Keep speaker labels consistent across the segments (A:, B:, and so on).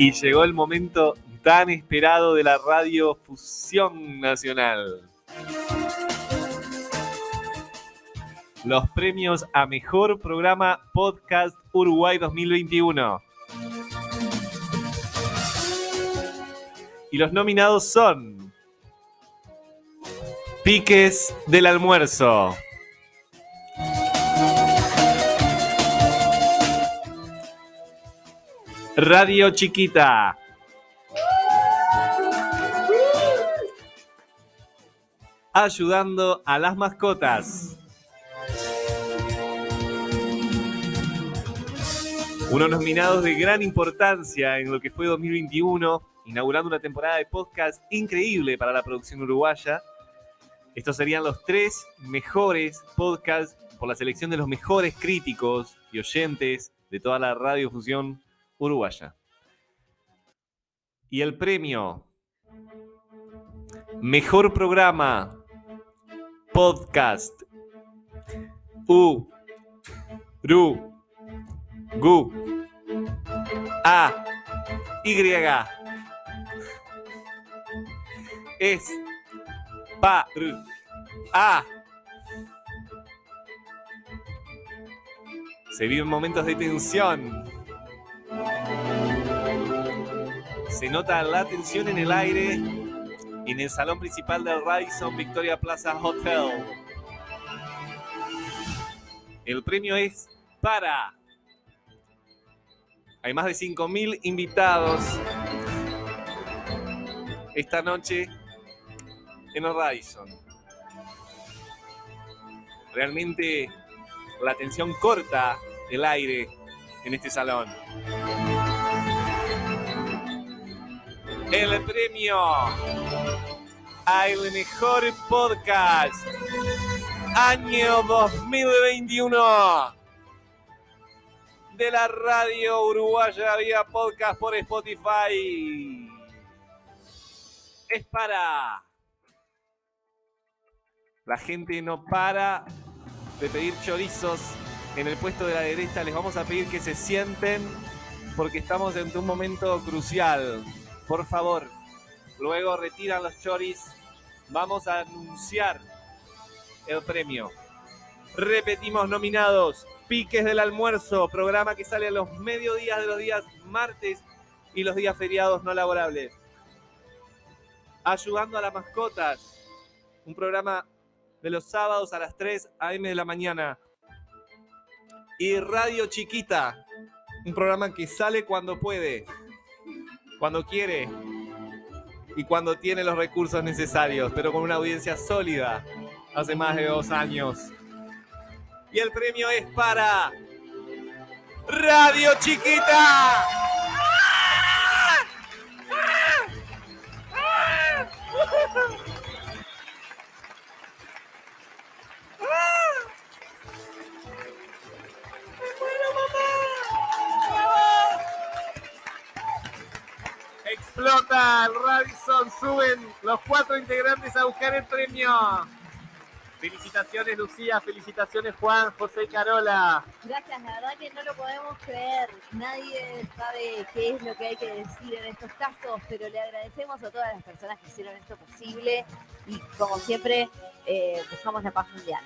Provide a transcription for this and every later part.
A: Y llegó el momento tan esperado de la Radio Fusión Nacional. Los premios a Mejor Programa Podcast Uruguay 2021. Y los nominados son Piques del Almuerzo. Radio Chiquita. Ayudando a las mascotas. Unos nominados de gran importancia en lo que fue 2021, inaugurando una temporada de podcast increíble para la producción uruguaya. Estos serían los tres mejores podcasts por la selección de los mejores críticos y oyentes de toda la radiofusión uruguaya. Y el premio Mejor Programa Podcast U Ru Gu A Y. Es Pa A. Se viven momentos de tensión se nota la tensión en el aire en el salón principal del Radisson Victoria Plaza Hotel. El premio es para. Hay más de 5.000 invitados esta noche en el Radisson. Realmente la tensión corta el aire en este salón. El premio al mejor podcast año 2021 de la radio uruguaya vía podcast por Spotify. Es para... La gente no para de pedir chorizos en el puesto de la derecha. Les vamos a pedir que se sienten porque estamos en un momento crucial. Por favor, luego retiran los choris. Vamos a anunciar el premio. Repetimos nominados. Piques del almuerzo, programa que sale a los mediodías de los días martes y los días feriados no laborables. Ayudando a las mascotas, un programa de los sábados a las 3 a.m. de la mañana y Radio Chiquita, un programa que sale cuando puede, cuando quiere y cuando tiene los recursos necesarios, pero con una audiencia sólida hace más de dos años. Y el premio es para Radio Chiquita. Explota Radisson, suben los cuatro integrantes a buscar el premio. Felicitaciones Lucía, felicitaciones Juan, José y Carola.
B: Gracias, la verdad que no lo podemos creer. Nadie sabe qué es lo que hay que decir en estos casos, pero le agradecemos a todas las personas que hicieron esto posible y como siempre eh, buscamos la paz mundial.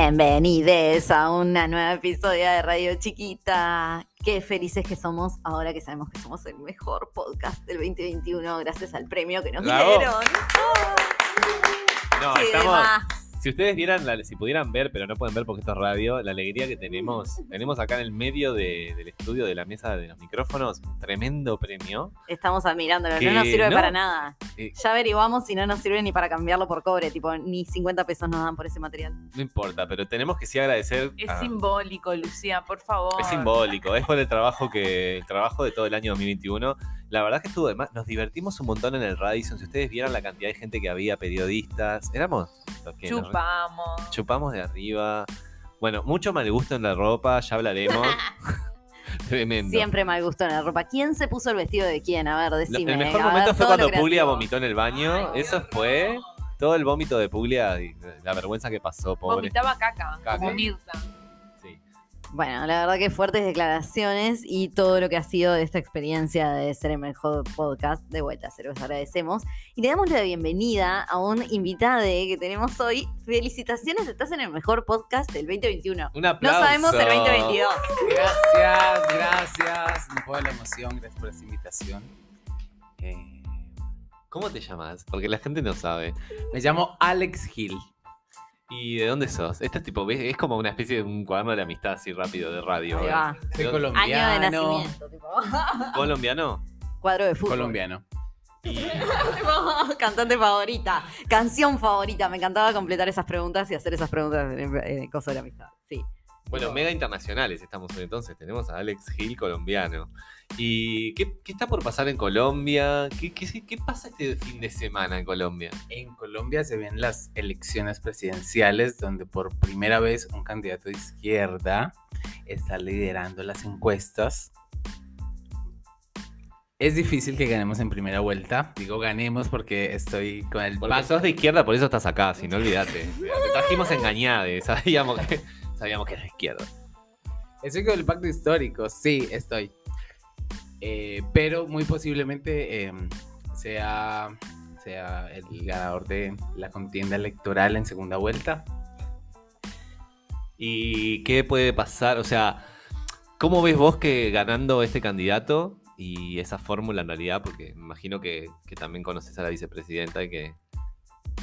B: Bienvenidos a una nueva episodio de Radio Chiquita. Qué felices que somos ahora que sabemos que somos el mejor podcast del 2021 gracias al premio que nos
A: Bravo.
B: dieron.
A: No,
B: Qué
A: estamos. Si ustedes vieran, la- si pudieran ver, pero no pueden ver porque esto es radio, la alegría que tenemos. Tenemos acá en el medio de- del estudio, de la mesa de los micrófonos, tremendo premio.
B: Estamos admirándolo,
A: Que
B: no nos sirve
A: no.
B: para nada.
A: Eh,
B: Ya averiguamos y no nos sirve ni para cambiarlo por cobre, tipo, ni 50 pesos nos dan por ese material.
A: no importa, pero tenemos que sí agradecer.
C: Es
A: a-
C: simbólico, Lucía, por favor.
A: Es simbólico, es por el trabajo que el trabajo de todo el año 2021. La verdad que estuvo de más. Nos divertimos un montón en el Radisson. Si ustedes vieran la cantidad de gente que había, periodistas, éramos los que nos
C: Chupamos.
A: chupamos de arriba. Bueno, mucho mal gusto en la ropa, ya hablaremos. Tremendo.
B: Siempre mal gusto en la ropa. ¿Quién se puso el vestido de quién? A ver, decime.
A: el mejor
B: ver,
A: momento fue cuando Puglia vomitó en el baño.
C: Ay,
A: Eso
C: Dios
A: fue todo el vómito de Puglia y la vergüenza que pasó, pobre.
C: Vomitaba caca,
A: Caca.
C: como Mirta.
B: Bueno, la verdad que fuertes declaraciones y todo lo que ha sido de esta experiencia de ser el mejor podcast. De vuelta, se los agradecemos. Y le damos la bienvenida a un invitado que tenemos hoy. Felicitaciones, estás en el mejor podcast del 2021.
A: Un
B: No
A: aplauso.
B: sabemos el 2022.
D: Gracias, gracias. No puedo la emoción, gracias por esta invitación. Eh,
A: ¿Cómo te llamas? Porque la gente no sabe.
D: me llamo Alex Hill.
A: ¿Y de dónde sos? Este es tipo, es como una especie de un cuaderno de la amistad así rápido de radio.
B: Ahí
A: ¿eh?
B: va.
D: Soy
A: ¿De dónde-
B: Año de
D: colombiano.
B: nacimiento, tipo.
A: ¿Colombiano?
B: Cuadro de fútbol.
D: Colombiano.
B: Cantante favorita, canción favorita. Me encantaba completar esas preguntas y hacer esas preguntas en el coso de la amistad. Sí.
A: Bueno, mega internacionales estamos hoy entonces. Tenemos a Alex Gil, colombiano. ¿Y qué, qué está por pasar en Colombia? ¿Qué, qué, qué pasa este fin de semana en Colombia?
D: En Colombia se ven las elecciones presidenciales donde por primera vez un candidato de izquierda está liderando las encuestas. Es difícil que ganemos en primera vuelta. Digo ganemos porque estoy con el
A: Porque sos de izquierda, por eso estás acá, si no olvídate. Te trajimos engañade, sabíamos que, sabíamos que eras izquierda.
D: Estoy con el pacto histórico, sí, estoy. Eh, pero muy posiblemente eh, sea, sea el ganador de la contienda electoral en segunda vuelta.
A: ¿Y qué puede pasar? O sea, ¿cómo ves vos que ganando este candidato y esa fórmula en realidad? Porque me imagino que, que también conoces a la vicepresidenta y que,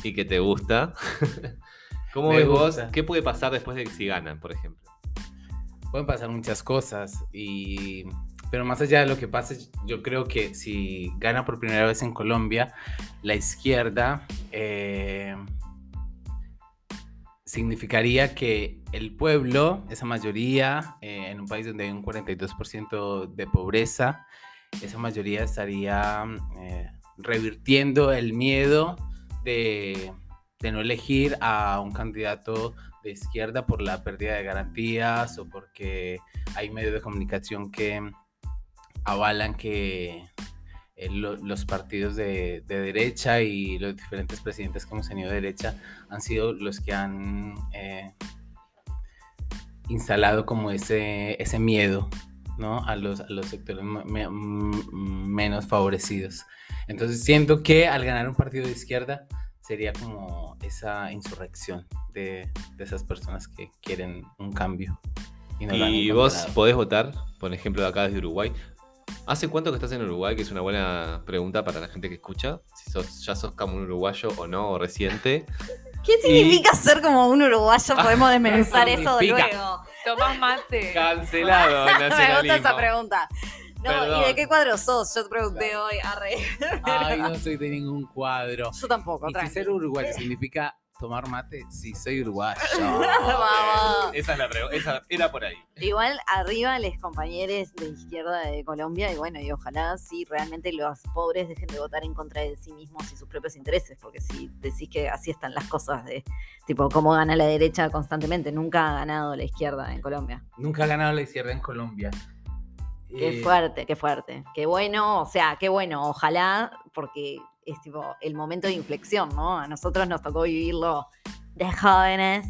A: y que te gusta. ¿Cómo
D: Me
A: ves vos? ¿Qué puede pasar después de que si ganan, por ejemplo?
D: Pueden pasar muchas cosas, y, pero más allá de lo que pase, yo creo que si gana por primera vez en Colombia, la izquierda eh, significaría que el pueblo, esa mayoría, eh, en un país donde hay un 42% de pobreza, esa mayoría estaría eh, revirtiendo el miedo de, de no elegir a un candidato de izquierda por la pérdida de garantías o porque hay medios de comunicación que avalan que eh, lo- los partidos de, de derecha y los diferentes presidentes que hemos tenido de derecha han sido los que han eh, instalado como ese, ese miedo ¿no? a, los, a los sectores me- me- m- menos favorecidos. Entonces siento que al ganar un partido de izquierda sería como esa insurrección de, de esas personas que quieren un cambio. no lo han
A: ¿Y vos podés votar, por ejemplo, de acá desde Uruguay? ¿Hace cuánto que estás en Uruguay? Que es una buena pregunta para la gente que escucha. Si sos, ya sos como un uruguayo o no, o reciente.
B: ¿Qué significa ser como un uruguayo? Podemos desmenuzar eso
D: significa?
B: luego.
C: Tomás mate.
A: Cancelado el
B: Me gusta esa pregunta. No,
A: Perdón.
B: ¿y de qué cuadro sos? Yo te pregunté hoy, arre.
D: Ay, no soy de ningún cuadro.
B: Yo tampoco,
D: Y si ser uruguayo significa tomar mate, sí, soy uruguayo.
B: Vamos.
A: Esa es la pregunta. Esa era por ahí.
B: Igual arriba los compañeros de izquierda de Colombia y bueno, y ojalá sí realmente los pobres dejen de votar en contra de sí mismos y sus propios intereses, porque si decís que así están las cosas de tipo cómo gana la derecha constantemente, nunca ha ganado la izquierda en Colombia.
D: Nunca ha ganado la izquierda en Colombia.
B: Qué
D: Eh,
B: fuerte, qué fuerte. Qué bueno, o sea, qué bueno, ojalá, porque es tipo el momento de inflexión, ¿no? A nosotros nos tocó vivirlo de jóvenes,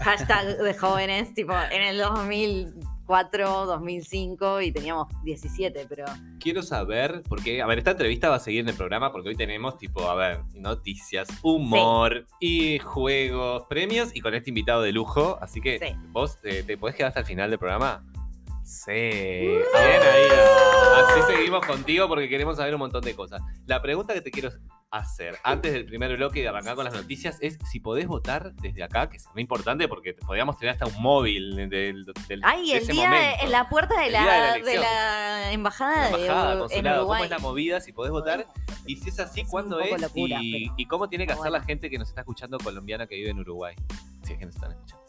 B: hashtag de jóvenes, tipo en el 2004, 2005 y teníamos 17, pero
A: Quiero saber, porque, a ver, esta entrevista va a seguir en el programa porque hoy tenemos, tipo, a ver, noticias, humor y juegos, premios y con este invitado de lujo. Así que,
B: Sí.
A: ¿vos eh, te podés quedar hasta el final del programa?
D: Sí.
A: Bien ahí. Así seguimos contigo porque queremos saber un montón de cosas. La pregunta que te quiero hacer antes del primer bloque y de arrancar con las noticias es si podés votar desde acá, que es muy importante porque podríamos tener hasta un móvil del, del
B: Ay,
A: de
B: el
A: ese
B: día
A: momento.
B: en la puerta de
A: El
B: la,
A: día de la
B: de
A: elección.
B: la embajada,
A: La embajada,
B: de, en
A: consulado, ¿cómo
B: Uruguay.
A: es la movida? Si podés votar. Y si es así,
B: Es
A: ¿cuándo es?
B: locura,
A: y,
B: pero-
A: y cómo tiene que hacer la gente que nos está escuchando colombiana que vive en Uruguay? Si es que nos están escuchando.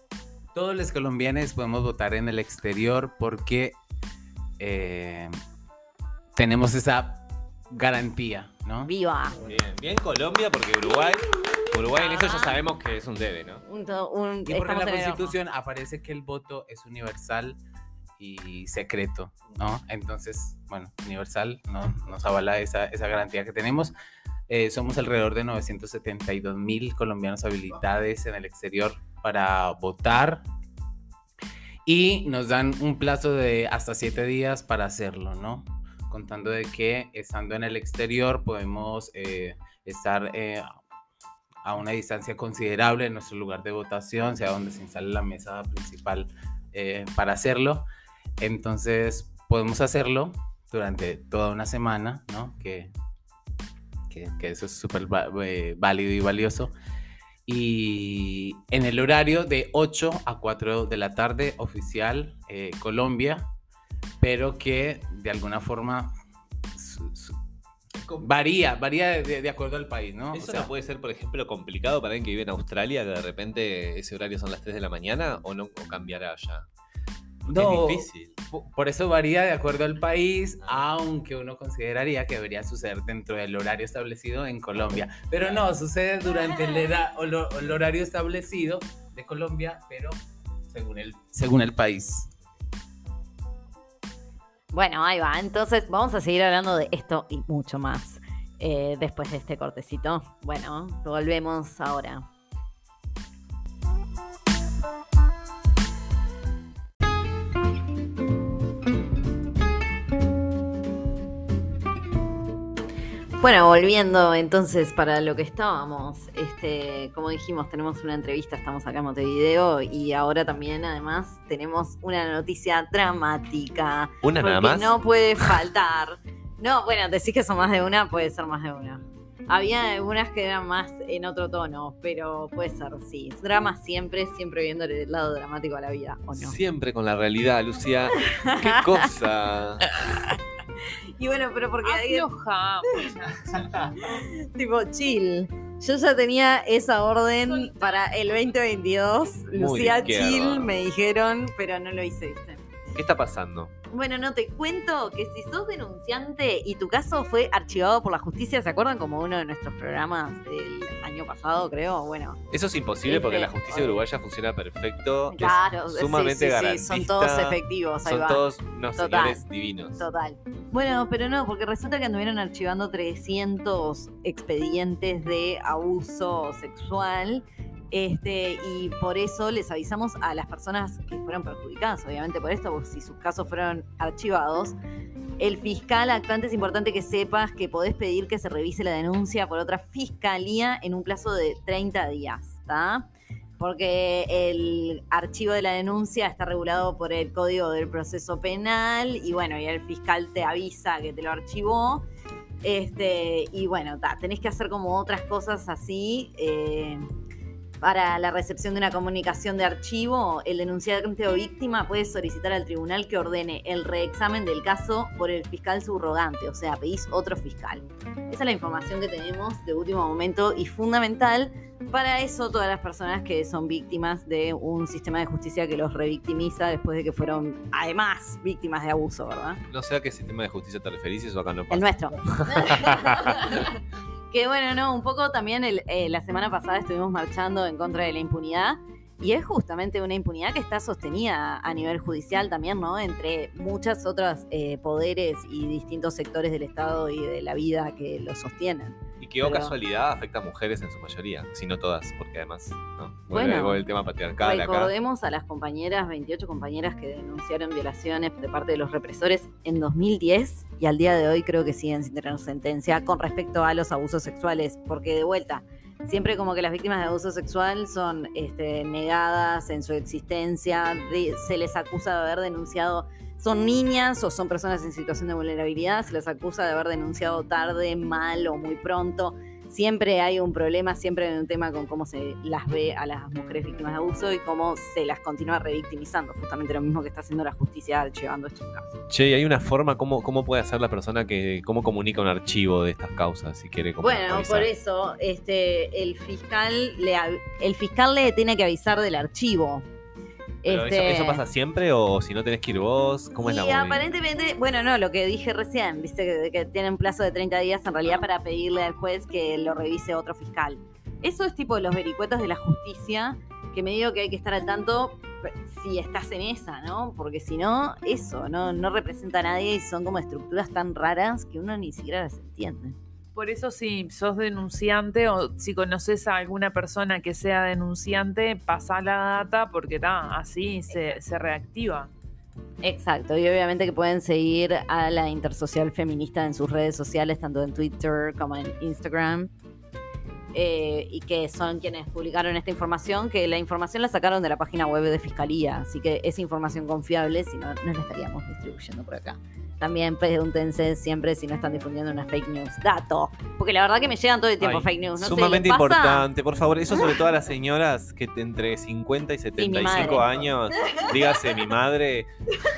D: Todos los colombianos podemos votar en el exterior porque eh, tenemos esa garantía, ¿no?
B: Viva.
A: Bien, bien Colombia porque Uruguay, Uruguay en eso ya sabemos que es un debe, ¿no?
B: Un, to- un-
D: Y porque en la. Constitución aparece que el voto es universal y secreto, ¿no? Entonces, bueno, universal ¿no? nos avala esa, esa garantía que tenemos. Eh, somos alrededor de 972 mil colombianos habilitados en el exterior para votar y nos dan un plazo de hasta siete días para hacerlo, ¿no? Contando de que estando en el exterior podemos eh, estar eh, a una distancia considerable en nuestro lugar de votación, sea donde se instale la mesa principal eh, para hacerlo. Entonces podemos hacerlo durante toda una semana, ¿no? Que, que, que eso es súper válido y valioso. Y en el horario de 8 a 4 de la tarde, oficial eh, Colombia, pero que de alguna forma su- su- varía, varía de, de acuerdo al país, ¿no? O
A: ¿Eso
D: sea,
A: no puede ser, por ejemplo, complicado para alguien que vive en Australia, que de repente ese horario son las 3 de la mañana o no o cambiará ya?
D: No.
A: es difícil.
D: po- por eso varía de acuerdo al país, aunque uno consideraría que debería suceder dentro del horario establecido en Colombia. Pero no, sucede durante el, era- o lo- el horario establecido de Colombia, pero según el, según el país.
B: Bueno, ahí va. Entonces vamos a seguir hablando de esto y mucho más eh, después de este cortecito. Bueno, volvemos ahora. Bueno, volviendo entonces para lo que estábamos, este, como dijimos, tenemos una entrevista, estamos acá en Montevideo y ahora también además tenemos una noticia dramática.
A: ¿Una nada más?
B: no puede faltar. No, bueno, decís que son más de una, puede ser más de una. Había algunas que eran más en otro tono, pero puede ser, sí. Drama siempre, siempre viendo el lado dramático de la vida, ¿o no?
A: Siempre con la realidad, Lucía. ¿Qué cosa?
B: Y bueno, pero porque
C: Afloja, muchacha.
B: tipo chill. Yo ya tenía esa orden para el 2022.
A: Muy
B: Lucía. Chill, me dijeron, pero no lo hice, ¿viste?
A: ¿Qué está pasando?
B: Bueno, no te cuento que si sos denunciante y tu caso fue archivado por la justicia, ¿se acuerdan como uno de nuestros programas del año pasado, creo? Bueno,
A: Eso es imposible porque la
B: Este,
A: justicia uruguaya funciona perfecto. es
B: claro, sí,
A: sumamente
B: sí, sí,
A: garantista.
B: son todos efectivos, ahí
A: Son
B: va.
A: todos unos
B: Total.
A: señores divinos.
B: Total. Bueno, pero no, porque resulta que anduvieron archivando 300 expedientes de abuso sexual. Este, y por eso les avisamos a las personas que fueron perjudicadas, obviamente por esto, porque si sus casos fueron archivados, el fiscal actuante es importante que sepas que podés pedir que se revise la denuncia por otra fiscalía en un plazo de 30 días, ¿está? Porque el archivo de la denuncia está regulado por el Código del Proceso Penal y bueno, y el fiscal te avisa que te lo archivó. Este, y bueno, ta, tenés que hacer como otras cosas así. eh, para la recepción de una comunicación de archivo, el denunciante o víctima puede solicitar al tribunal que ordene el reexamen del caso por el fiscal subrogante, o sea, pedís otro fiscal. Esa es la información que tenemos de último momento y fundamental para eso todas las personas que son víctimas de un sistema de justicia que los revictimiza después de que fueron además víctimas de abuso, ¿verdad?
A: No sé a qué sistema de justicia te referís, eso acá no pasa.
B: El nuestro. que bueno, no, un poco también el- eh, la semana pasada estuvimos marchando en contra de la impunidad y es justamente una impunidad que está sostenida a nivel judicial también, ¿no? Entre muchas otras eh, poderes y distintos sectores del Estado y de la vida que lo sostienen.
A: Y que,
B: Pero-
A: casualidad, afecta a mujeres en su mayoría, si no todas, porque además, ¿no?
B: Bueno,
A: el tema patriarcal acá.
B: Recordemos a las compañeras, 28 compañeras que denunciaron violaciones de parte de los represores en 2010 y al día de hoy creo que siguen sin tener sentencia con respecto a los abusos sexuales, porque de vuelta, siempre como que las víctimas de abuso sexual son este, negadas en su existencia, de- se les acusa de haber denunciado, son niñas o son personas en situación de vulnerabilidad, se les acusa de haber denunciado tarde, mal o muy pronto. Siempre hay un problema, siempre hay un tema con cómo se las ve a las mujeres víctimas de abuso y cómo se las continúa revictimizando. Justamente lo mismo que está haciendo la justicia archivando estos casos.
A: Che, ¿y hay una forma, cómo, cómo puede hacer la persona que, cómo comunica un archivo de estas causas, si quiere
B: Bueno,
A: avisar?
B: por eso este, el, fiscal le, el fiscal le tiene que avisar del archivo.
A: Pero eso-
B: Este,
A: eso, pasa siempre o si no tenés que ir vos? ¿Cómo es la movida?
B: aparentemente, bueno, no, lo que dije recién, viste que, que tienen un plazo de 30 días en realidad para pedirle al juez que lo revise otro fiscal. Eso es tipo los vericuetos de la justicia, que me digo que hay que estar al tanto si estás en esa, ¿no? Porque si no, eso no, no representa a nadie y son como estructuras tan raras que uno ni siquiera las entiende.
C: Por eso si sos denunciante o si conoces a alguna persona que sea denunciante, pasa la data porque está así se, se reactiva.
B: Exacto, y obviamente que pueden seguir a la Intersocial Feminista en sus redes sociales, tanto en Twitter como en Instagram. eh, y que son quienes publicaron esta información, que la información la sacaron de la página web de Fiscalía, así que es información confiable, si no, no la estaríamos distribuyendo por acá. También pregúntense siempre si no están difundiendo una fake news. Dato, porque la verdad que me llegan todo el tiempo
A: Ay,
B: fake news. No sé,
A: sumamente importante, por favor. Eso sobre todo a las señoras que entre 50 y 75
B: madre.
A: años, dígase mi madre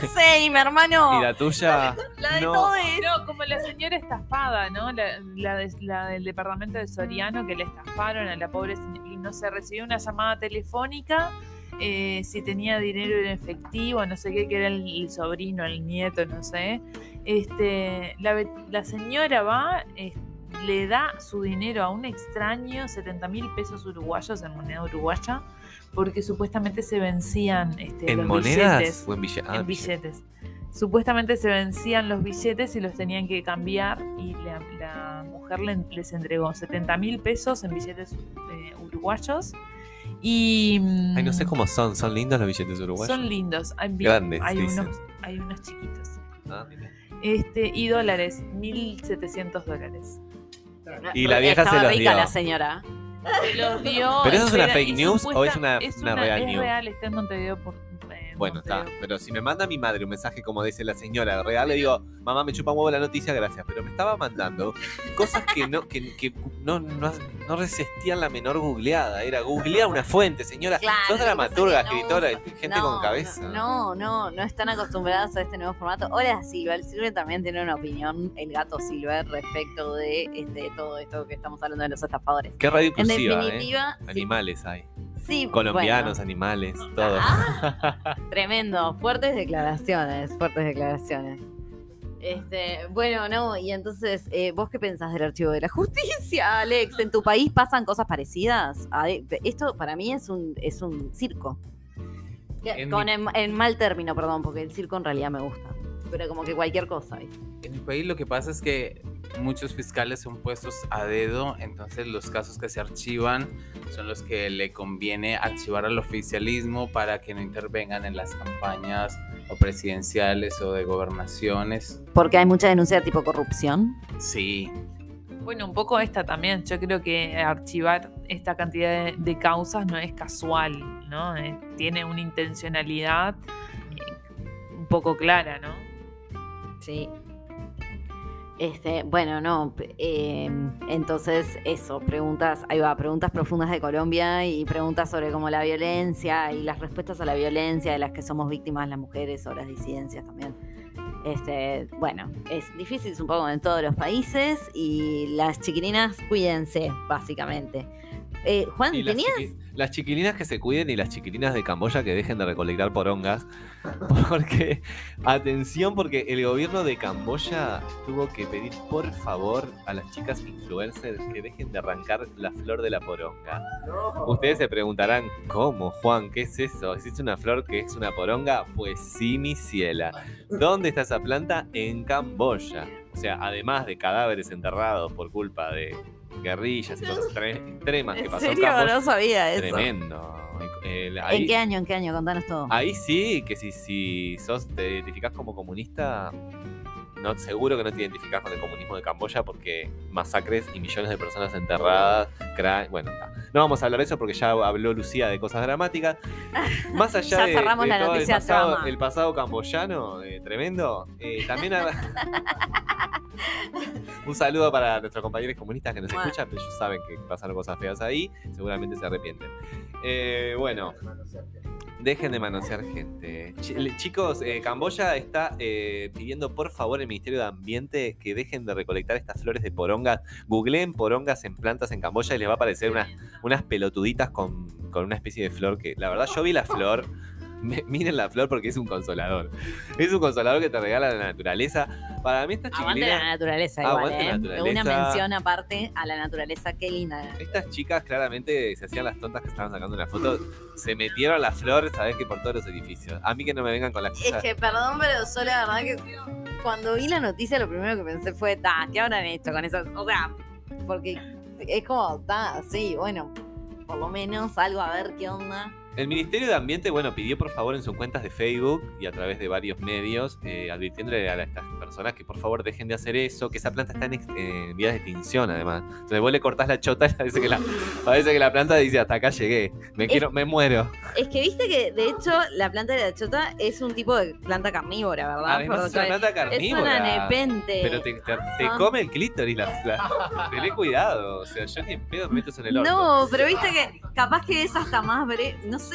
B: Sí, mi hermano.
A: y la tuya.
B: La de
A: no.
B: todo es.
C: No, como la señora estafada, ¿no? La, la de- la del departamento de Soriano que le estafaron a la pobre señora y no se recibió una llamada telefónica eh, si tenía dinero en efectivo, no sé qué, que era el, el sobrino, el nieto, no sé. Este, la, señora va, eh, le da su dinero a un extraño, 70 mil pesos uruguayos en moneda uruguaya, porque supuestamente se vencían este,
A: ¿En
C: los
A: monedas
C: billetes
A: o en bille- ah,
C: en billetes. Supuestamente se vencían los billetes y los tenían que cambiar y la, la mujer le- les entregó 70 mil pesos en billetes eh, uruguayos y... mm,
A: Ay, no sé cómo son. ¿Son lindos los billetes uruguayos?
C: Son lindos. Hay,
A: Grandes,
C: hay
A: dicen.
C: unos, hay unos chiquitos.
A: Ah, mira.
C: Este, y dólares, 1.700 dólares.
A: Y la vieja se los
B: rica
A: dio.
B: la señora.
C: Se los dio.
A: ¿Pero eso es una fake news o es una-
C: es
A: una real
C: es
A: news?
C: real, está en Montevideo por.
A: Bueno, está. Pero si me manda mi madre un mensaje como dice la señora real, le digo, mamá, me chupa un huevo la noticia, gracias. Pero me estaba mandando cosas que no, que, que no, no, no resistían la menor googleada. Era googlear una fuente, señora.
B: Claro,
A: Sos dramaturga,
B: no
A: escritora, gente con cabeza.
B: No, no, no están acostumbradas a este nuevo formato. Hola Silva, el Silver también tiene una opinión, el gato Silver, respecto de este, todo esto que estamos hablando de los estafadores.
A: Qué radio
B: En
A: ¿eh?
B: sí,
A: Animales hay.
B: Sí,
A: Colombianos,
B: bueno.
A: animales, todo.
B: Ah, tremendo, fuertes declaraciones, fuertes declaraciones. Este, bueno, no, y entonces, eh, ¿vos qué pensás del archivo de la justicia, Alex? ¿En tu país pasan cosas parecidas? Esto para mí es un, es un circo.
D: En
B: Con
D: mi-
B: en, en mal término, perdón, porque el circo en realidad me gusta. Pero como que cualquier cosa. ¿viste?
D: En mi país lo que pasa es que muchos fiscales son puestos a dedo, entonces los casos que se archivan son los que le conviene archivar al oficialismo para que no intervengan en las campañas o presidenciales o de gobernaciones.
B: Porque hay mucha denuncia de tipo corrupción.
D: Sí,
C: Bueno, un poco esta también. Yo creo que archivar esta cantidad de, de causas no es casual, ¿no? Eh, tiene una intencionalidad eh, un poco clara, ¿no?
B: Sí. Este, bueno, no. eh, entonces, eso, preguntas, ahí va, preguntas profundas de Colombia y preguntas sobre como la violencia y las respuestas a la violencia de las que somos víctimas las mujeres o las disidencias también. Este, bueno, es difícil un poco en todos los países y las chiquilinas cuídense, básicamente. Eh, Juan, ¿tenías?
A: Las chiquilinas que se cuiden y las chiquilinas de Camboya que dejen de recolectar porongas. Porque, atención, porque el gobierno de Camboya tuvo que pedir por favor a las chicas influencers que dejen de arrancar la flor de la poronga. Ustedes se preguntarán, ¿cómo, Juan? ¿Qué es eso? ¿Existe una flor que es una poronga? Pues sí, mi ciela. ¿Dónde está esa planta? En Camboya. O sea, además de cadáveres enterrados por culpa de guerrillas y cosas tre- extremas que
B: ¿En
A: pasó en
B: serio?
A: Camboya.
B: No sabía eso.
A: Tremendo. El-
B: ¿En
A: ahí,
B: qué año? ¿En qué año? Contanos todo.
A: ahí sí, que si, si sos, te identificás como comunista, no, seguro que no te identificás con el comunismo de Camboya porque masacres y millones de personas enterradas. Bueno, no vamos a hablar de eso porque ya habló Lucía de cosas dramáticas. Más allá de, de todo el pasado, el pasado camboyano, eh, tremendo, eh, también ha- un saludo para nuestros compañeros comunistas que nos
B: Bueno.
A: escuchan, pero ellos saben que pasaron cosas feas ahí, seguramente se arrepienten. Eh, bueno, dejen de manosear gente. Ch- chicos, eh, Camboya está eh, pidiendo por favor el Ministerio de Ambiente que dejen de recolectar estas flores de porongas. Googleen porongas en plantas en Camboya y les va a aparecer unas, unas pelotuditas con, con una especie de flor que, la verdad, yo vi la flor. Miren la flor porque es un consolador. Es un consolador que te regala la naturaleza. Para mí esta
B: Aguante la
A: chiquilina...
B: naturaleza igual,
A: Aguante la
B: ¿eh?
A: naturaleza.
B: Una mención aparte a la naturaleza, qué linda.
A: Estas chicas claramente se hacían las tontas que estaban sacando una foto. Se metieron la flor, sabes que por todos los edificios. A mí que no me vengan con las
B: Es
A: cosas.
B: que, perdón, pero yo la verdad que cuando vi la noticia lo primero que pensé fue, ta, ¿qué habrán hecho con esas? O sea, porque es como, está, sí, bueno, por lo menos algo a ver qué onda.
A: El Ministerio de Ambiente, bueno, pidió por favor en sus cuentas de Facebook y a través de varios medios, eh, advirtiéndole a estas personas que por favor dejen de hacer eso, que esa planta está en, en vías de extinción además. Entonces vos le cortás la chota y parece que la, parece que la planta dice hasta acá llegué, me quiero, me muero.
B: Es que viste que, de hecho, la planta de la chota es un tipo de planta carnívora, ¿verdad?
A: Además es una planta
B: es
A: carnívora.
B: una nepente.
A: Pero te, te- come el clítoris, la, la- tené cuidado. O sea, yo ni en pedo me meto en el horno.
B: No, pero viste que capaz que es hasta más bre... No sé,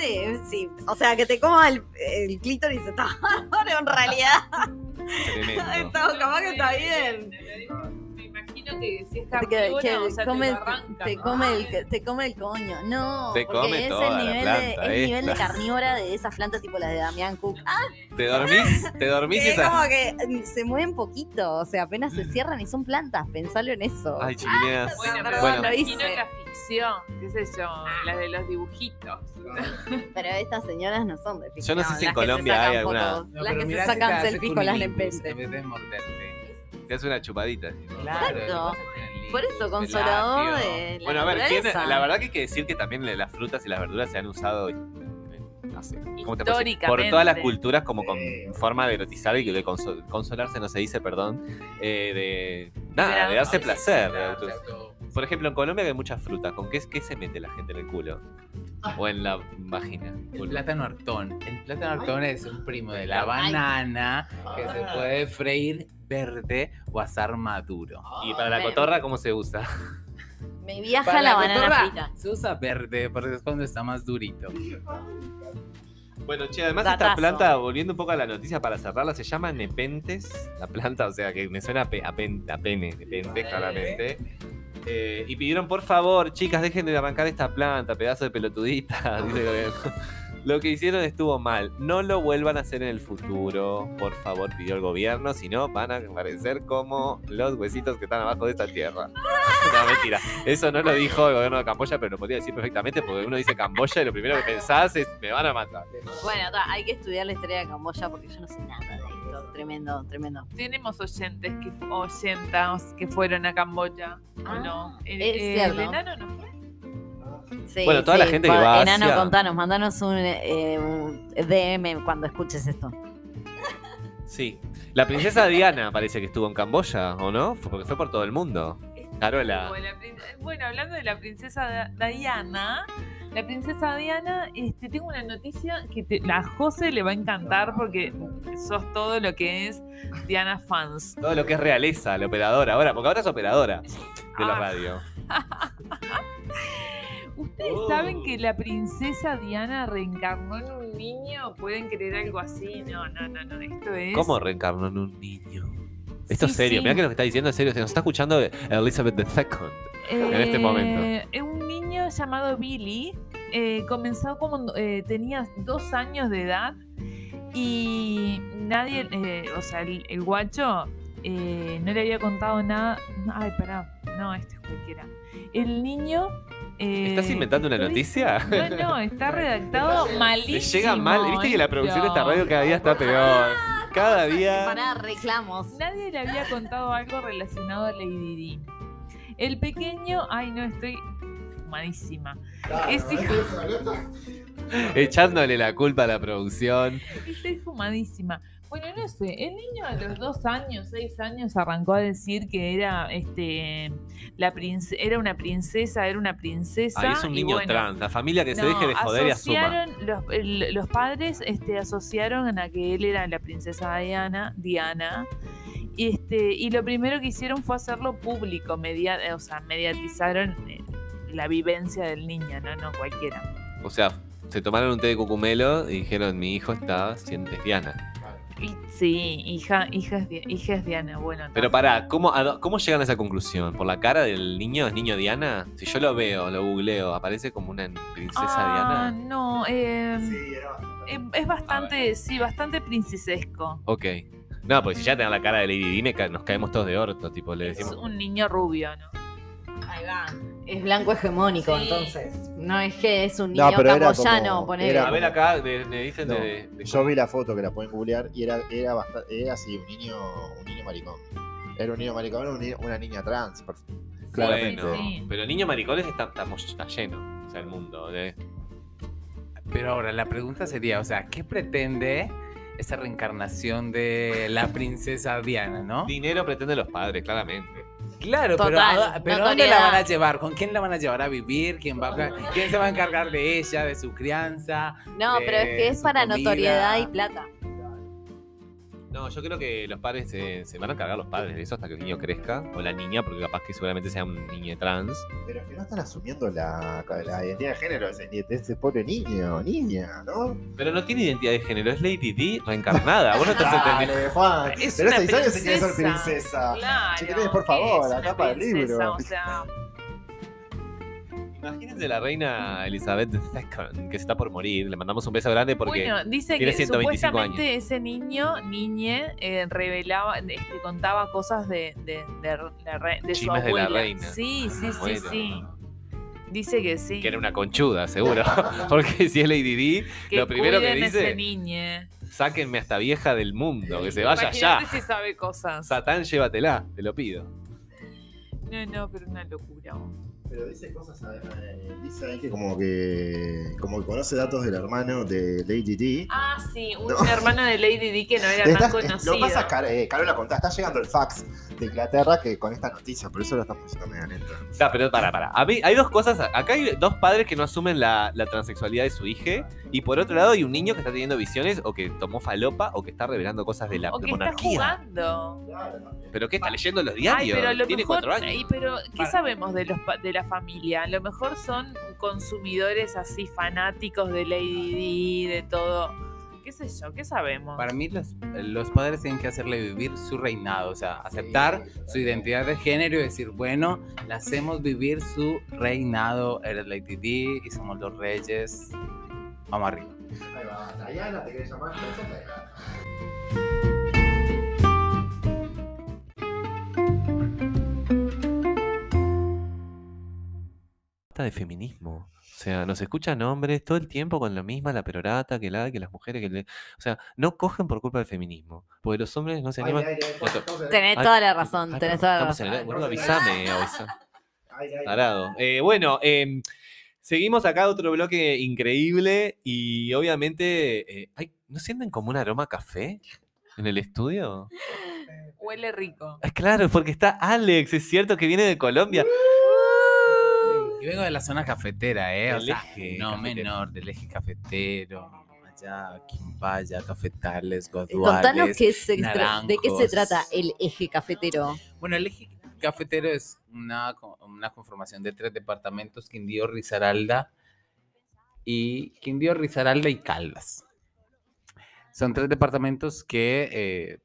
B: sí. O sea, que te coma el, el clítoris está pero en realidad
A: Tremendo.
B: está, capaz que está bien.
C: Que si es carnívoro,
B: que
C: o sea,
B: come,
C: te lo arranca.
B: te, come el, te come el coño. No,
A: Te
B: porque
A: come
B: es
A: toda la
B: el nivel,
A: planta,
B: de, el nivel de carnívora de esas plantas tipo las de Damián Cook. Ah,
A: ¿Te dormís? ¿Te dormís
B: es como que mm, se mueven poquito, o sea, apenas se cierran y son plantas, pensalo en eso.
A: Ay, chiquineas.
C: Bueno,
B: Perdón,
C: pero
A: Bueno.
B: lo hice.
C: la ficción, qué sé yo, la de los dibujitos.
B: Pero estas señoras no son de ficción.
A: Yo no sé si en
B: las que se
A: Colombia
B: sacan
A: hay alguna-
B: las que se sacan selfies con las
D: cunilingus
A: Te hace una chupadita.
D: Claro,
B: Exacto. Por eso, consolador de la
A: Bueno, a ver, ¿quién-
B: naturaleza.
A: la verdad que hay que decir que también las frutas y las verduras se han usado, eh, no sé, ¿cómo te puedo decir? por todas las culturas como con forma de erotizar y de conso- consolarse, no se dice, perdón, eh, de nada, de darse placer. de Por ejemplo, en Colombia hay muchas frutas, ¿con qué, qué se mete la gente en el culo? O en la vagina.
D: El plátano hartón. El plátano hartón es un primo de la banana que se puede freír verde o asar maduro.
A: Y para la cotorra, ¿cómo se usa?
B: Me viaja
D: Para
B: la, banana
D: cotorra
B: frita.
D: Se usa verde porque es cuando está más durito.
A: Bueno, che, además esta planta, volviendo un poco a la noticia para cerrarla, se llama Nepentes. La planta, o sea, que me suena a, pe- a pen- a pene, Nepente, claramente. Eh, y pidieron, por favor, chicas, dejen de arrancar esta planta, pedazo de pelotudita. dice. Lo que hicieron estuvo mal. No lo vuelvan a hacer en el futuro, por favor, pidió el gobierno. Si no, van a parecer como los huesitos que están abajo de esta tierra. No, mentira. Eso no lo dijo el gobierno de Camboya, pero lo podría decir perfectamente porque uno dice Camboya y lo primero que pensás es me van a matar.
B: Bueno, hay que estudiar la historia de Camboya porque yo no sé nada. Tremendo, tremendo.
C: Tenemos oyentes que oyentas que fueron a Camboya. ¿o
B: Ah,
C: no? El,
B: es
C: el
B: cierto.
C: enano no fue.
B: Sí,
A: Bueno, toda la gente que va a
B: Enano, contanos, mandanos un, eh, un DM cuando escuches esto.
A: Sí. La princesa Diana parece que estuvo en Camboya, ¿o no? Fue porque fue por todo el mundo. Carola.
C: Bueno, hablando de la princesa Diana, la princesa Diana, este, tengo una noticia que te- la José le va a encantar porque sos todo lo que es Diana fans.
A: Todo lo que es realeza, la operadora ahora, porque ahora es operadora de la
C: Ah.
A: radio.
C: ¿Ustedes
A: Oh.
C: saben que la princesa Diana reencarnó en un niño? ¿Pueden creer algo así? No, no, no, no. Esto es.
A: ¿Cómo reencarnó en un niño? Esto
C: Sí,
A: es serio,
C: sí.
A: mira que lo que está diciendo es serio. Se nos está escuchando Elizabeth II. en este momento.
C: Eh, Un niño llamado Billy eh, comenzó como eh, tenía dos años de edad y nadie, eh, o sea, el, el guacho eh, no le había contado nada. Ay, pará, no, este es cualquiera. El niño. eh,
A: ¿Estás inventando una
C: ¿lo
A: noticia?
C: No, no, está redactado malísimo.
A: llega mal. Viste que la producción de esta radio cada día está peor. Cada día.
B: Para reclamos.
C: Nadie le había contado algo relacionado a Lady Di. El pequeño, ay no, estoy fumadísima. Es hijo,
A: Echándole la culpa a la producción.
C: estoy fumadísima. Bueno, no sé, el niño a los dos años, seis años arrancó a decir que era este la prince- era una princesa, era una princesa.
A: Ahí es un niño
C: bueno,
A: trans. La familia que se deje de joder y asuma.
C: los padres este, asociaron a que él era la princesa Diana, Diana. Y, este, y lo primero que hicieron fue hacerlo público, media, o sea, mediatizaron eh, la vivencia del niño, ¿no? No cualquiera.
A: O sea, se tomaron un té de cucumelo y dijeron, mi hijo está siendo lesbiana.
C: Y- sí, hija, hija, es, Di- hija es Diana, bueno.
A: Pero pará, ¿cómo, a ¿cómo llegan a esa conclusión? ¿Por la cara del niño? ¿Es niño Diana? Si yo lo veo, lo googleo, ¿aparece como una princesa
C: Ah,
A: Diana?
C: no, eh, eh, es bastante, sí, bastante princesesco.
A: Ok. No, porque si ya tengan la cara de Lady Di, me ca- nos caemos todos de orto, tipo, le
C: Es
A: decimos...
C: un niño rubio, ¿no?
B: Ahí va. Es blanco hegemónico,
C: Sí.
B: entonces. No es que es un
E: No,
B: niño camboyano, ponele.
E: era
A: A ver acá, me dicen
E: No,
A: de... de-
E: Yo vi la foto que la pueden googlear y era, era bastante, era así, un niño, un niño maricón. Era un niño maricón, un una niña trans. claramente.
C: Sí, sí.
A: Pero niños maricones está, estamos- está lleno. O sea, el mundo. de-
D: Pero ahora la pregunta sería, o sea, ¿qué pretende esa reencarnación de la princesa Diana, no?
A: Dinero pretenden los padres, claramente.
D: Claro, pero,
B: Total,
D: ¿a- pero ¿dónde la van a llevar? ¿Con quién la van a llevar a vivir? ¿Quién, va a, ¿Quién se va a encargar de ella, de su crianza?
B: No, pero es que es para
D: comida.
B: notoriedad y plata.
A: No, yo creo que los padres se, se van a cargar los padres de eso hasta que el niño crezca. O la niña, porque capaz que seguramente sea un niño trans.
E: Pero es que no están asumiendo la, la identidad de género de ese, pobre niño, niña, ¿no?
A: Pero no tiene identidad de género, es Lady D reencarnada. Vos no estás entendiendo.
E: Dale, Juan.
C: Es
E: Pero
C: una
E: seis años se quiere ser
C: princesa. Claro.
E: Chiquilines, por favor, la tapa del libro.
C: O sea,
A: Imagínense la reina Elizabeth II, que se está por morir. Le mandamos un beso grande porque.
C: bueno, dice
A: tiene
C: que
A: 125
C: supuestamente ese niño, niñe, eh, revelaba, este, contaba cosas de, de, de, re- de su
A: de la
C: abuela.
A: reina.
C: Sí, sí, sí,
A: Bueno.
C: sí. Dice que sí.
A: Que era una conchuda, seguro. Porque si es Lady D,
C: que
A: lo primero que dice-
C: ese niñe.
A: sáquenme a esta vieja del mundo, que se vaya ya.
C: Si sabe cosas.
A: Satán, llévatela, te lo pido.
C: No, no, pero una locura.
E: Pero dice cosas, eh, dice ahí que como que como que conoce datos del hermano de Lady D.
C: Ah, sí, un
E: No.
C: hermano de Lady Di que no era
E: Está-
C: tan conocido.
E: lo pasa, Car eh, Carola contá, está llegando el fax de Inglaterra que con esta noticia, por eso lo están poniendo media lenta.
A: Ya, pero para, para. A mí, hay dos cosas. Acá hay dos padres que no asumen la, la transexualidad de su hija. Y por otro lado, hay un niño que está teniendo visiones o que tomó falopa o que está revelando cosas de la
C: o
A: de
C: que está
A: monarquía.
C: jugando.
A: ¿Pero qué? ¿Está leyendo los
C: Ay,
A: diarios?
C: pero a lo
A: Tiene
C: mejor,
A: cuatro años.
C: ay, pero ¿qué
D: Para.
C: sabemos de los de la familia? A lo mejor son consumidores así fanáticos de Lady Di, de todo. ¿Qué sé yo? ¿Qué sabemos?
D: Para mí los, los padres tienen que hacerle vivir su reinado, o sea, aceptar su identidad de género y decir, bueno, le hacemos vivir su reinado, eres Lady D y somos los reyes. Vamos arriba.
E: Ahí va, Diana, ¿te querés llamar?
A: De feminismo. O sea, nos escuchan hombres todo el tiempo con lo misma, la perorata, que la, que las mujeres, que le... O sea, no cogen por culpa del feminismo. Porque los hombres no se animan.
B: Tenés
A: Ay,
B: toda la razón,
A: Ay,
B: tenés toda la
A: estamos en
B: razón.
A: el- boludo, avísame, avisa. Tarado. Eh, bueno, em, seguimos acá otro bloque increíble y obviamente, eh, ay, ¿no sienten como un aroma a café en el estudio?
C: Huele rico.
A: Ah, claro, porque está Alex, es cierto que viene de Colombia.
D: Y vengo de la zona cafetera, ¿eh? O
A: Del
D: sea,
A: eje
D: no
A: cafetero.
D: menor, del eje cafetero. Allá, Quimbaya, Cafetales,
B: Contanos qué se tra- de qué se trata el eje cafetero.
D: Bueno, el eje cafetero es una, una conformación de tres departamentos, Quindío, Risaralda y Quindío, Risaralda y Caldas. Son tres departamentos que eh,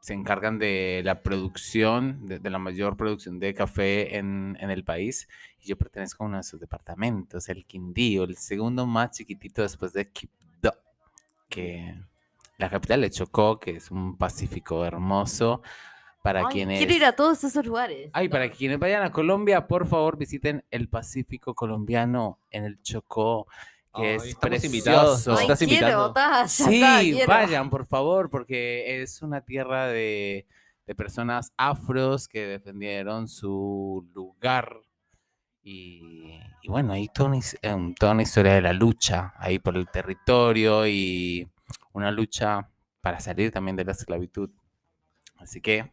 D: se encargan de la producción, de, de la mayor producción de café en, en el país. Y yo pertenezco a uno de esos departamentos, el Quindío, el segundo más chiquitito después de Quibdó, que la capital de Chocó, que es un Pacífico hermoso. Para
B: Ay,
D: quienes
B: Quiero ir a todos esos lugares.
D: Ay, para quienes vayan a Colombia, por favor visiten el Pacífico colombiano en el Chocó, que
A: Ay,
D: es precioso.
B: Ay,
A: estás
B: quiero, ta,
D: Sí, vayan, por favor, porque es una tierra de, de personas afros que defendieron su lugar. Y, y bueno, hay toda una, his- em, toda una historia de la lucha ahí por el territorio y una lucha para salir también de la esclavitud. Así que,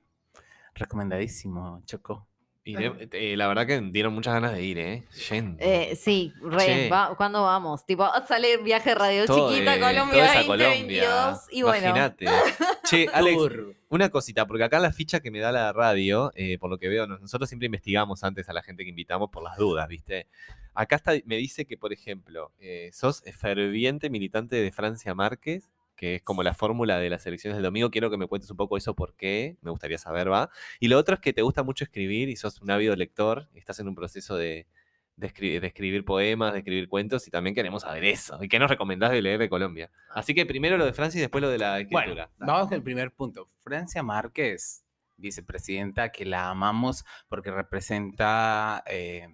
D: recomendadísimo, Choco.
A: Eh, la verdad que dieron muchas ganas de ir, ¿eh? Yendo.
B: Eh, sí, re, va- ¿cuándo vamos? Tipo, sale viaje radio
A: Todo,
B: chiquita
A: eh,
B: Colombia
A: toda esa
B: 2022 y bueno.
A: Imagínate. Che, Alex, una cosita, porque acá la ficha que me da la radio, eh, por lo que veo, nos- nosotros siempre investigamos antes a la gente que invitamos por las dudas, ¿viste? Acá está, me dice que, por ejemplo, eh, sos ferviente militante de Francia Márquez, que es como la fórmula de las elecciones del domingo. Quiero que me cuentes un poco eso, por qué, me gustaría saber, ¿va? Y lo otro es que te gusta mucho escribir y sos un ávido lector, estás en un proceso de, de, escri- de escribir poemas, de escribir cuentos, y también queremos saber eso. ¿Y qué nos recomendás de leer de Colombia? Así que primero lo de Francia y después lo de la
D: Bueno,
A: escritura.
D: vamos con el primer punto. Francia Márquez, vicepresidenta, que la amamos porque representa eh,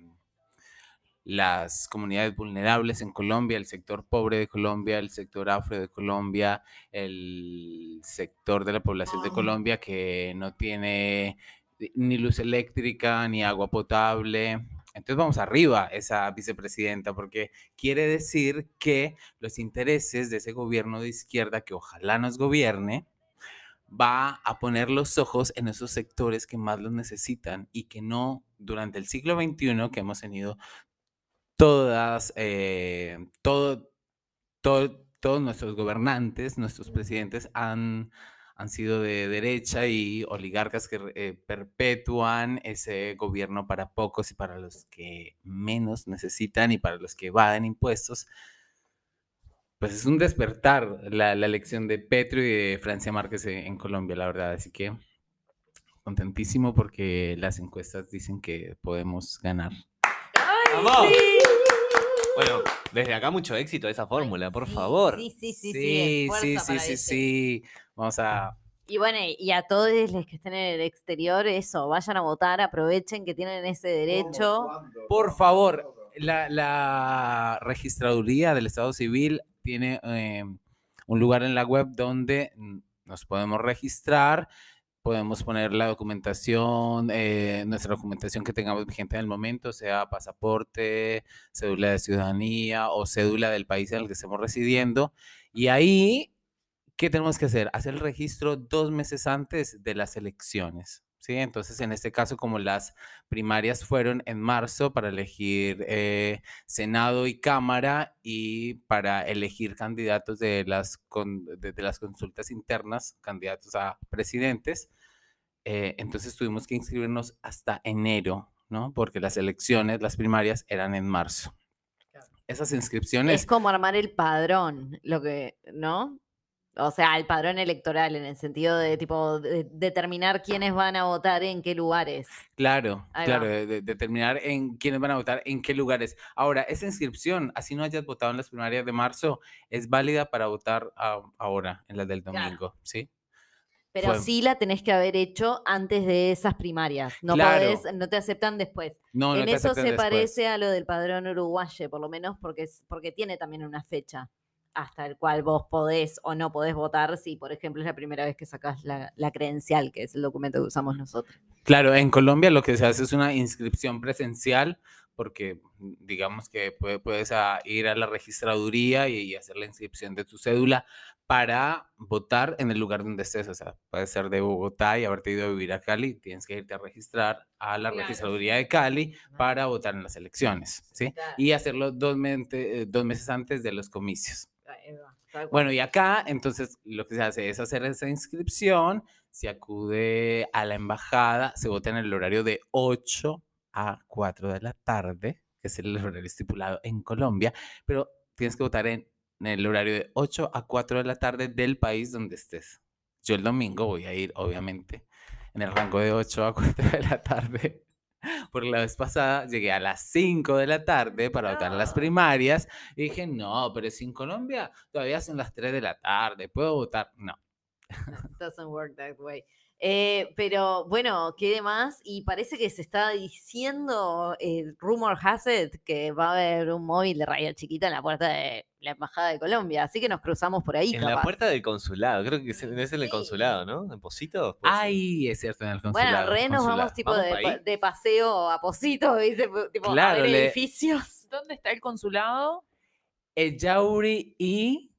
D: las comunidades vulnerables en Colombia, el sector pobre de Colombia, el sector afro de Colombia, el sector de la población de Colombia que no tiene ni luz eléctrica, ni agua potable. Entonces vamos arriba esa vicepresidenta, porque quiere decir que los intereses de ese gobierno de izquierda que ojalá nos gobierne, va a poner los ojos en esos sectores que más los necesitan y que no durante el siglo XXI que hemos tenido todas, eh, todo, todo, todos nuestros gobernantes, nuestros presidentes han, han sido de derecha y oligarcas que eh, perpetúan ese gobierno para pocos y para los que menos necesitan y para los que evaden impuestos pues es un despertar la, la elección de Petro y de Francia Márquez e, en Colombia, la verdad. Así que contentísimo porque las encuestas dicen que podemos ganar.
A: ¡Vamos! Bueno, desde acá mucho éxito a esa fórmula, por
B: Sí,
A: favor.
B: Sí, sí, sí, sí.
D: sí, sí, sí, sí. Vamos a...
B: Y bueno, y a todos los que estén en el exterior, eso, vayan a votar, aprovechen que tienen ese derecho.
D: Por favor, la, la registraduría del Estado Civil tiene eh, un lugar en la web donde nos podemos registrar, podemos poner la documentación, eh, nuestra documentación que tengamos vigente en el momento, sea pasaporte, cédula de ciudadanía o cédula del país en el que estemos residiendo. Y ahí, ¿qué tenemos que hacer? Hacer el registro dos meses antes de las elecciones. ¿Sí? Entonces, en este caso, como las primarias fueron en marzo para elegir eh, Senado y Cámara y para elegir candidatos de las, con- de, de las consultas internas, candidatos a presidentes. eh, entonces tuvimos que inscribirnos hasta enero, ¿no? Porque las elecciones, las primarias eran en marzo. Esas inscripciones,
B: Es como armar el padrón, lo que, ¿no? O sea, el padrón electoral en el sentido de tipo de- determinar quiénes van a votar en qué lugares.
D: claro,
B: Ahí
D: claro, de- determinar en quiénes van a votar, en qué lugares. Ahora, esa inscripción, así no hayas votado en las primarias de marzo, es válida para votar a- ahora, en las del
B: Claro.
D: domingo, ¿sí?
B: Pero
D: Fue-
B: sí la tenés que haber hecho antes de esas primarias. No
D: Claro.
B: podés- no te aceptan después.
D: No,
B: en eso se
D: después.
B: parece a lo del padrón uruguayo, por lo menos porque, es, porque tiene también una fecha hasta el cual vos podés o no podés votar si, por ejemplo, es la primera vez que sacás la, la credencial, que es el documento que usamos nosotros.
D: Claro, en Colombia lo que se hace es una inscripción presencial porque mm, digamos que puede- puedes a- ir a la registraduría y, hacer la inscripción de tu cédula para votar en el lugar donde estés. O sea, puede ser de Bogotá y haberte ido a vivir a Cali, tienes que irte a registrar a la
C: Claro.
D: registraduría de Cali para votar en las elecciones, ¿sí? Y hacerlo dos, mente- eh, dos meses antes de los comicios. Bueno, y acá, entonces, lo que se hace es hacer esa inscripción, se acude a la embajada, se vota en el horario de 8 a 4 de la tarde, que es el horario estipulado en Colombia, pero tienes que votar en, en el horario de 8 a 4 de la tarde del país donde estés. Yo el domingo voy a ir, obviamente, en el rango de 8 a 4 de la tarde. Porque la vez pasada llegué a las 5 de la tarde para votar las
B: Ah.
D: primarias y dije, no, pero si en Colombia todavía son las 3 de la tarde, ¿puedo votar? No.
B: Doesn't work that way. Eh, pero bueno, ¿qué demás? Y parece que se está diciendo, el rumor has it, que va a haber un móvil de raya chiquita en la puerta de la Embajada de Colombia. Así que nos cruzamos por ahí,
A: En la puerta del consulado, creo que es en el
B: Sí.
A: consulado, ¿no? ¿En Positos? Puede ser.
D: Ay, es cierto, en el
B: Bueno,
D: consulado.
B: re nos vamos tipo
A: ¿Vamos
B: de, paseo a Posito, ¿viste? Tipo,
D: Claro,
B: a ver
D: le-
B: edificios.
C: ¿Dónde está el consulado?
D: Ellauri y...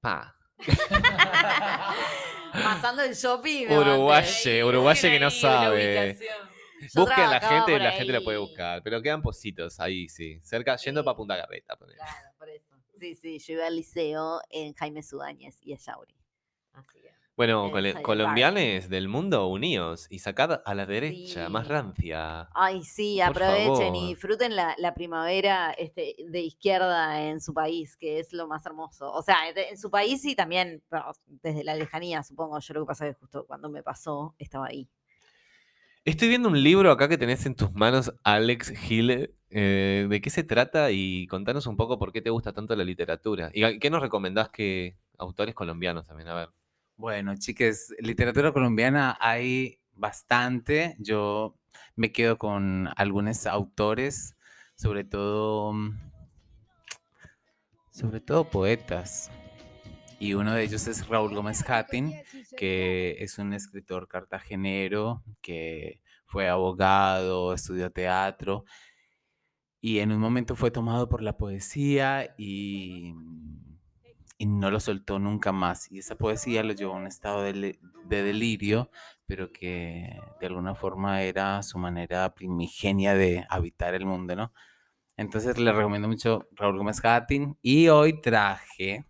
A: Pa.
B: Pasando el shopping.
A: Uruguaye, uruguaye que no sabe. Busquen la gente y
B: por
A: la gente la puede buscar. Pero quedan Positos ahí, sí. Cerca, yendo
B: Sí.
A: para Punta Carreta. ponele.
B: Claro, por eso. Sí, sí, yo iba al liceo en Jaime Sudáñez y a Yauri. Así que,
A: Bueno,
B: Cyber
A: colombianes del mundo unidos y sacad a la derecha, más rancia.
B: Ay, sí,
A: Por
B: aprovechen y disfruten la, la primavera este, de izquierda en su país, que es lo más hermoso. O sea, en su país y también desde la lejanía, supongo. Yo lo que pasa es que justo cuando me pasó estaba ahí.
A: Estoy viendo un libro acá que tenés en tus manos, Alex Gil. eh, ¿De qué se trata? Y contanos un poco por qué te gusta tanto la literatura. ¿Y qué nos recomendás que autores colombianos también? A ver.
D: Bueno, chiques, literatura colombiana hay bastante. Yo me quedo con algunos autores, sobre todo, mm, sobre todo poetas. y uno de ellos es Raúl Gómez Hattin, que es un escritor cartagenero que fue abogado, estudió teatro y en un momento fue tomado por la poesía y, y no lo soltó nunca más. Y esa poesía lo llevó a un estado de, delirio, pero que de alguna forma era su manera primigenia de habitar el mundo, ¿no? Entonces le recomiendo mucho Raúl Gómez Hattin y hoy traje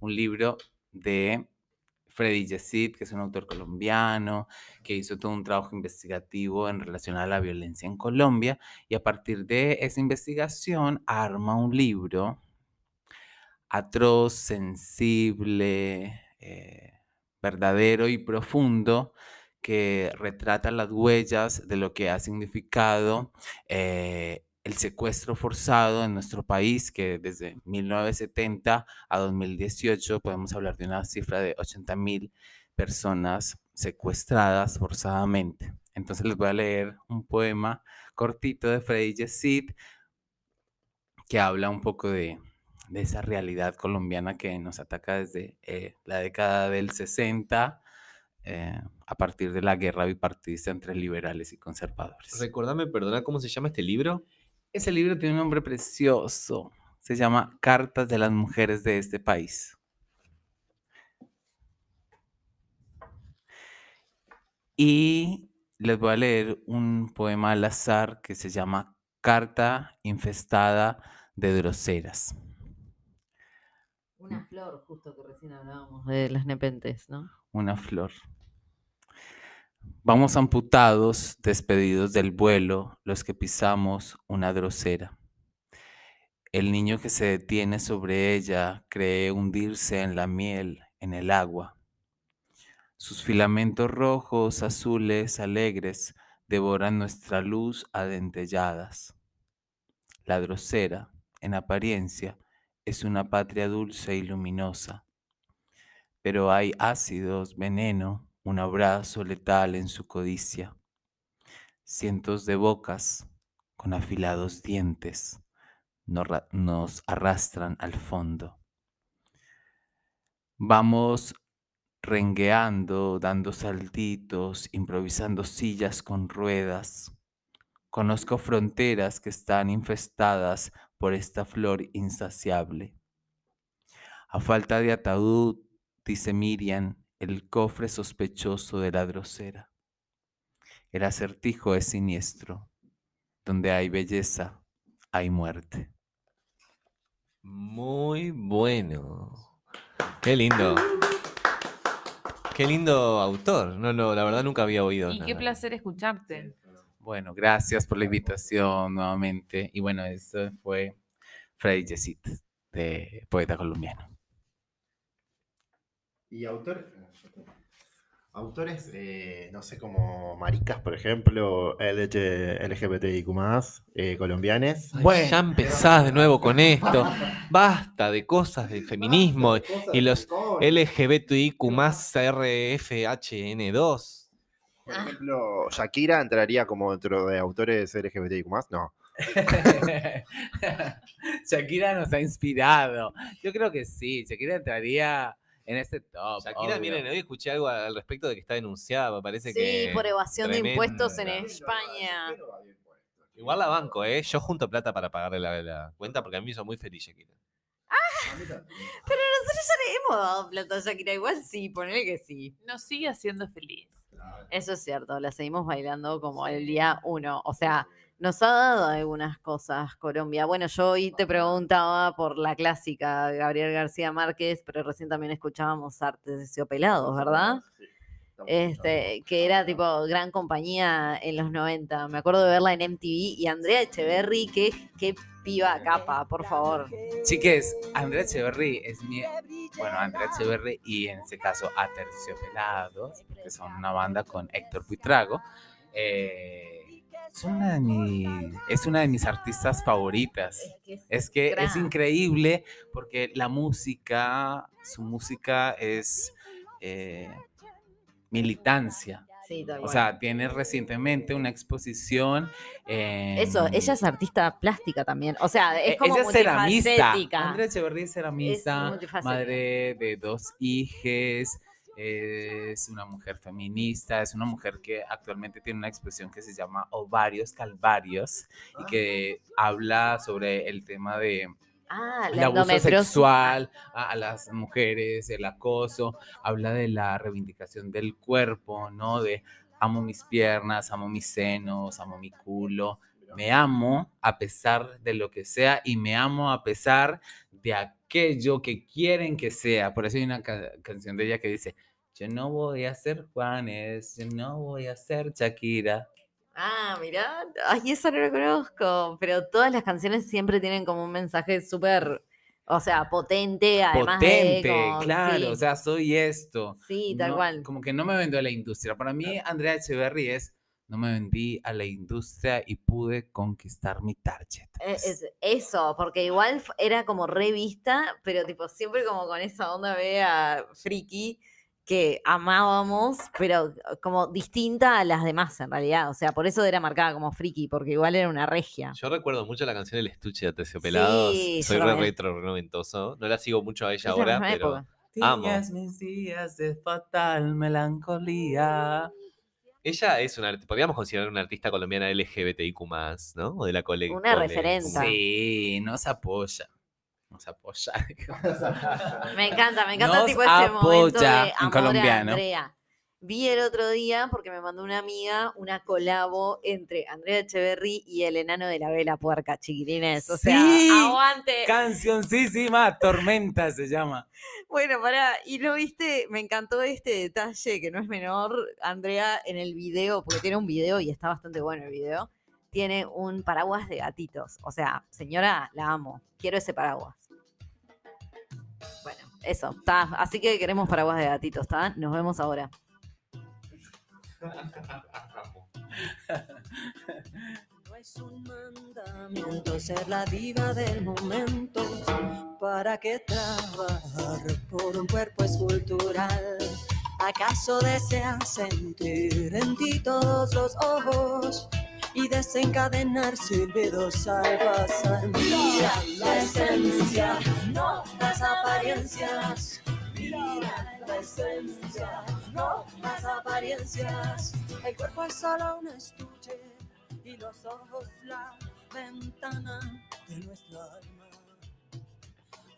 D: un libro de Freddy Yesid, que es un autor colombiano, que hizo todo un trabajo investigativo en relación a la violencia en Colombia y a partir de esa investigación arma un libro atroz, sensible, eh, verdadero y profundo que retrata las huellas de lo que ha significado eh, el secuestro forzado en nuestro país, que desde 1970 a 2018 podemos hablar de una cifra de 80 mil personas secuestradas forzadamente. Entonces les voy a leer un poema cortito de Freddy Yesid que habla un poco de, de esa realidad colombiana que nos ataca desde eh, la década del 60 eh, a partir de la guerra bipartidista entre liberales y conservadores.
A: Recordame, perdona, ¿cómo se llama este libro?
D: Ese libro tiene un nombre precioso. Se llama Cartas de las Mujeres de este país. Y les voy a leer un poema al azar que se llama Carta infestada de groseras.
B: Una flor, justo que recién hablábamos de las nepentes, ¿no?
D: Una flor. Vamos amputados, despedidos del vuelo, los que pisamos una grosera. El niño que se detiene sobre ella cree hundirse en la miel, en el agua. Sus filamentos rojos, azules, alegres, devoran nuestra luz adentelladas. La grosera, en apariencia, es una patria dulce y luminosa. Pero hay ácidos, veneno, un abrazo letal en su codicia. Cientos de bocas con afilados dientes nos, ra- nos arrastran al fondo. Vamos rengueando, dando saltitos, improvisando sillas con ruedas. Conozco fronteras que están infestadas por esta flor insaciable. A falta de ataúd, dice Miriam, el cofre sospechoso de la grosera. El acertijo es siniestro. Donde hay belleza, hay muerte.
A: Muy bueno. Qué lindo. Qué lindo autor. No, no, la verdad nunca había oído.
C: Y qué placer escucharte.
D: Bueno, gracias por la invitación nuevamente. Y bueno, eso fue Freddy Yesit, de poeta colombiano.
E: Y autor, autores, eh, no sé, como Maricas, por ejemplo, LG, LGBTIQ, eh, colombianes.
A: Ay, Ya empezás de nuevo con esto. Basta de cosas de feminismo y los LGBTIQ RFHN2.
E: Por ejemplo, Shakira entraría como dentro de autores LGBTIQ, no.
D: Shakira nos ha inspirado. Yo creo que sí, Shakira entraría en este top.
A: Shakira,
D: obvio.
A: miren, hoy escuché algo al respecto de que está denunciada, me parece
B: Sí,
A: que...
B: por evasión de impuestos en. España.
A: Igual la banco, ¿eh? Yo junto plata para pagarle la, la cuenta porque a mí me hizo muy feliz Shakira.
B: Pero nosotros ya le hemos dado plata a Shakira, igual sí, ponele que sí.
C: Nos sigue haciendo feliz.
B: Eso es cierto, la seguimos bailando como el día uno. O sea, nos ha dado algunas cosas Colombia. Bueno, yo hoy te preguntaba por la clásica Gabriel García Márquez, pero recién también escuchábamos Artes Pelados, ¿verdad? Este, que era tipo gran compañía en los 90. Me acuerdo de verla en MTV y Andrea Echeverry, qué, qué piba capa, por favor.
D: Chiques, Andrea Echeverry es mi. Bueno, Andrea Echeverry y en este caso Aterciopelados, que son una banda con Héctor Buitrago. eh, son una de mis- es una de mis artistas favoritas. Es que es increíble porque la música, su música es eh, militancia.
B: Sí,
D: O sea, tiene recientemente una exposición.
B: Eso, ella es artista plástica también. O sea, es
D: Eh,
B: como
D: ella es ceramista. Andrea Echeverría es ceramista, madre de dos hijes, es una mujer feminista, es una mujer que actualmente tiene una exposición que se llama Ovarios Calvarios y que habla sobre el tema de
B: Ah,
D: el abuso sexual a, a las mujeres, el acoso, habla de la reivindicación del cuerpo, ¿no? De amo mis piernas, amo mis senos, amo mi culo, me amo a pesar de lo que sea y me amo a pesar de aquello que quieren que sea. Por eso hay una ca- canción de ella que dice, yo no voy a ser Juanes, yo no voy a ser Shakira.
B: Ah, mirá. Ay, eso no lo conozco. Pero todas las canciones siempre tienen como un mensaje súper, o sea, potente, además de
D: Potente,
B: como-
D: claro,
B: sí,
D: o sea, soy esto.
B: sí, tal
D: no-
B: cual.
D: Como que no me vendió a la industria. Para mí, Andrea Echeverry es, no me vendí a la industria y pude conquistar mi target.
B: Eh, Es eso, porque igual era como revista, pero tipo siempre como con esa onda vea friki que amábamos, pero como distinta a las demás en realidad. O sea, por eso era marcada como friki, porque igual era una regia.
A: Yo recuerdo mucho la canción El estuche de Terciopelados.
B: Sí,
A: Soy
B: yo
A: re
B: también.
A: retro, re noventoso. No la sigo mucho a ella
B: Es la
A: ahora,
B: misma
A: pero
B: época.
A: Amo.
D: Días, mis días de fatal melancolía.
A: ella es una, art- podríamos considerar una artista colombiana LGBTIQ+, ¿no? O de la cole.
B: Una
A: cole-
B: referenta.
D: Sí, nos apoya. Nos apoya.
B: Me encanta, me encanta
D: Nos
B: tipo este momento de
D: en colombiano.
B: a Andrea. Vi el otro día, porque me mandó una amiga, una colabo entre Andrea Echeverry y el enano de la vela puerca, chiquilines. O sea,
D: Sí,
B: aguante.
D: Cancioncísima, Tormenta se llama.
B: Bueno, pará, y no viste, me encantó este detalle que no es menor, Andrea, en el video, porque tiene un video y está bastante bueno el video, tiene un paraguas de gatitos. O sea, señora, la amo, quiero ese paraguas. Eso, está. Así que queremos paraguas de gatitos, ¿está? Nos vemos ahora.
F: No es un mandamiento ser la diva del momento. ¿Para qué trabajar por un cuerpo escultural? ¿Acaso deseas sentir en ti todos los ojos y desencadenar silbidos al pasar? Mira la esencia, no las apariencias. Mira la esencia, no las apariencias. El cuerpo es solo un estuche y los ojos la ventana de nuestra alma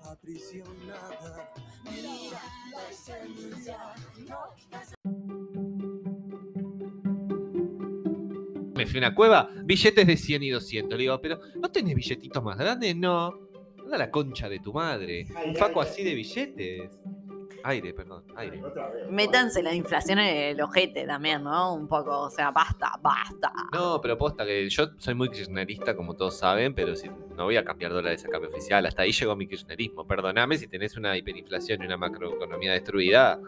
F: aprisionada. Mira la esencia, no las
A: Me fui a una cueva, billetes de 100 y 200. Le digo, pero ¿no tenés billetitos más grandes? No. Anda la concha de tu madre. Un faco así de billetes. Aire, perdón, aire.
B: Métanse la inflación en el ojete también, ¿no? Un poco, o sea, basta, basta.
A: No, pero posta que yo soy muy kirchnerista, como todos saben, pero si, no voy a cambiar dólares a cambio oficial. Hasta ahí llegó mi kirchnerismo. Perdóname si tenés una hiperinflación y una macroeconomía destruida.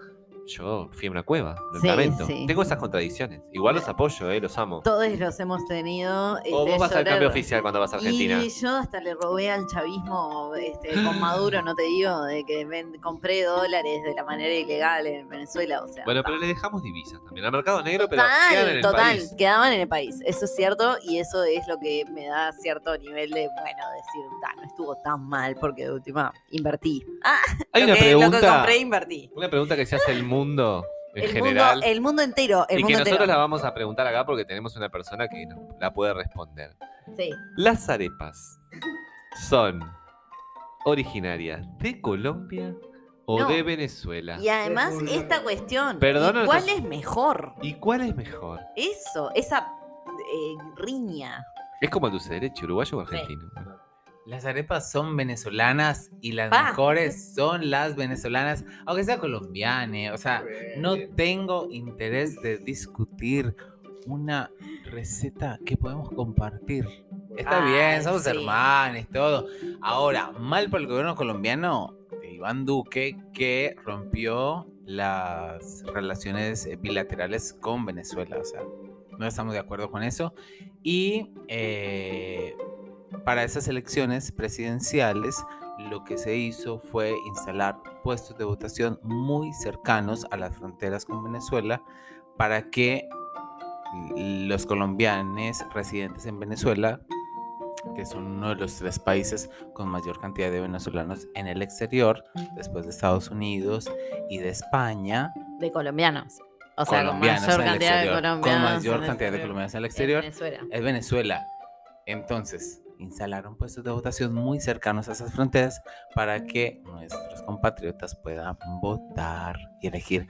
A: Yo fui a una cueva, lo
B: Sí,
A: lamento.
B: sí.
A: Tengo esas contradicciones. Igual los apoyo, eh, los amo.
B: Todos los hemos tenido.
A: O
B: este,
A: vos vas al cambio oficial cuando vas a Argentina.
B: Y yo hasta le robé al chavismo este, con Maduro, no te digo, de que ven- compré dólares de la manera ilegal en Venezuela. O sea,
A: Bueno,
B: ta.
A: pero le dejamos divisas también al mercado negro, pero quedan en el
B: total,
A: país.
B: quedaban en el país. Eso es cierto y eso es lo que me da cierto nivel de, bueno, decir, "Ta, no estuvo tan mal porque de última invertí. Ah,
A: Hay
B: lo
A: una
B: que, lo que
A: pregunta,
B: compré, invertí.
A: una pregunta que se hace el mundo en
B: El
A: general.
B: mundo, el mundo entero, el
A: y que nosotros
B: entero.
A: la vamos a preguntar acá porque tenemos una persona que nos la puede responder.
B: Sí.
A: ¿Las arepas son originarias de Colombia o
B: No.
A: de Venezuela?
B: Y además, esta cuestión,
A: Perdona,
B: ¿y ¿cuál es mejor?
A: ¿Y cuál es mejor?
B: Eso, esa eh, riña.
A: Es como el dulce de leche, uruguayo o argentino.
D: Las arepas son venezolanas y las
B: Pa.
D: mejores son las venezolanas, aunque sea colombiana. O sea, no tengo interés de discutir una receta que podemos compartir. Está
B: Ay,
D: bien, somos
B: sí.
D: hermanos, todo. Ahora, mal por el gobierno colombiano de Iván Duque que rompió las relaciones eh, bilaterales con Venezuela. O sea, no estamos de acuerdo con eso. Y eh, para esas elecciones presidenciales, lo que se hizo fue instalar puestos de votación muy cercanos a las fronteras con Venezuela para que los colombianos residentes en Venezuela, que son uno de los tres países con mayor cantidad de venezolanos en el exterior, después de Estados Unidos y de España,
B: De colombianos. O sea, con mayor
D: en
B: cantidad de colombianos.
D: con mayor
B: en
D: cantidad de colombianos en el
B: En
D: exterior,
B: Venezuela.
D: es Venezuela. Entonces, instalaron puestos de votación muy cercanos a esas fronteras para que nuestros compatriotas puedan votar y elegir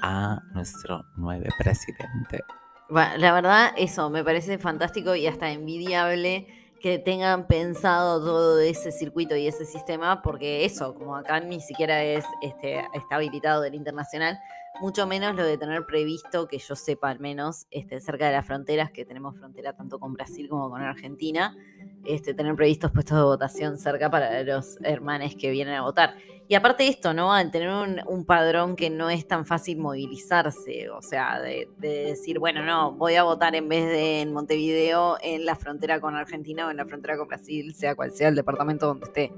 D: a nuestro nuevo presidente.
B: La verdad, eso me parece fantástico y hasta envidiable que tengan pensado todo ese circuito y ese sistema, porque eso, como acá ni siquiera es este, está habilitado del internacional, mucho menos lo de tener previsto, que yo sepa al menos, este, cerca de las fronteras, que tenemos frontera tanto con Brasil como con Argentina, este, tener previstos puestos de votación cerca para los hermanos que vienen a votar. Y aparte esto, ¿no? Al tener un, un padrón que no es tan fácil movilizarse, o sea, de, de decir, bueno, no, voy a votar en vez de en Montevideo, en la frontera con Argentina o en la frontera con Brasil, sea cual sea el departamento donde esté.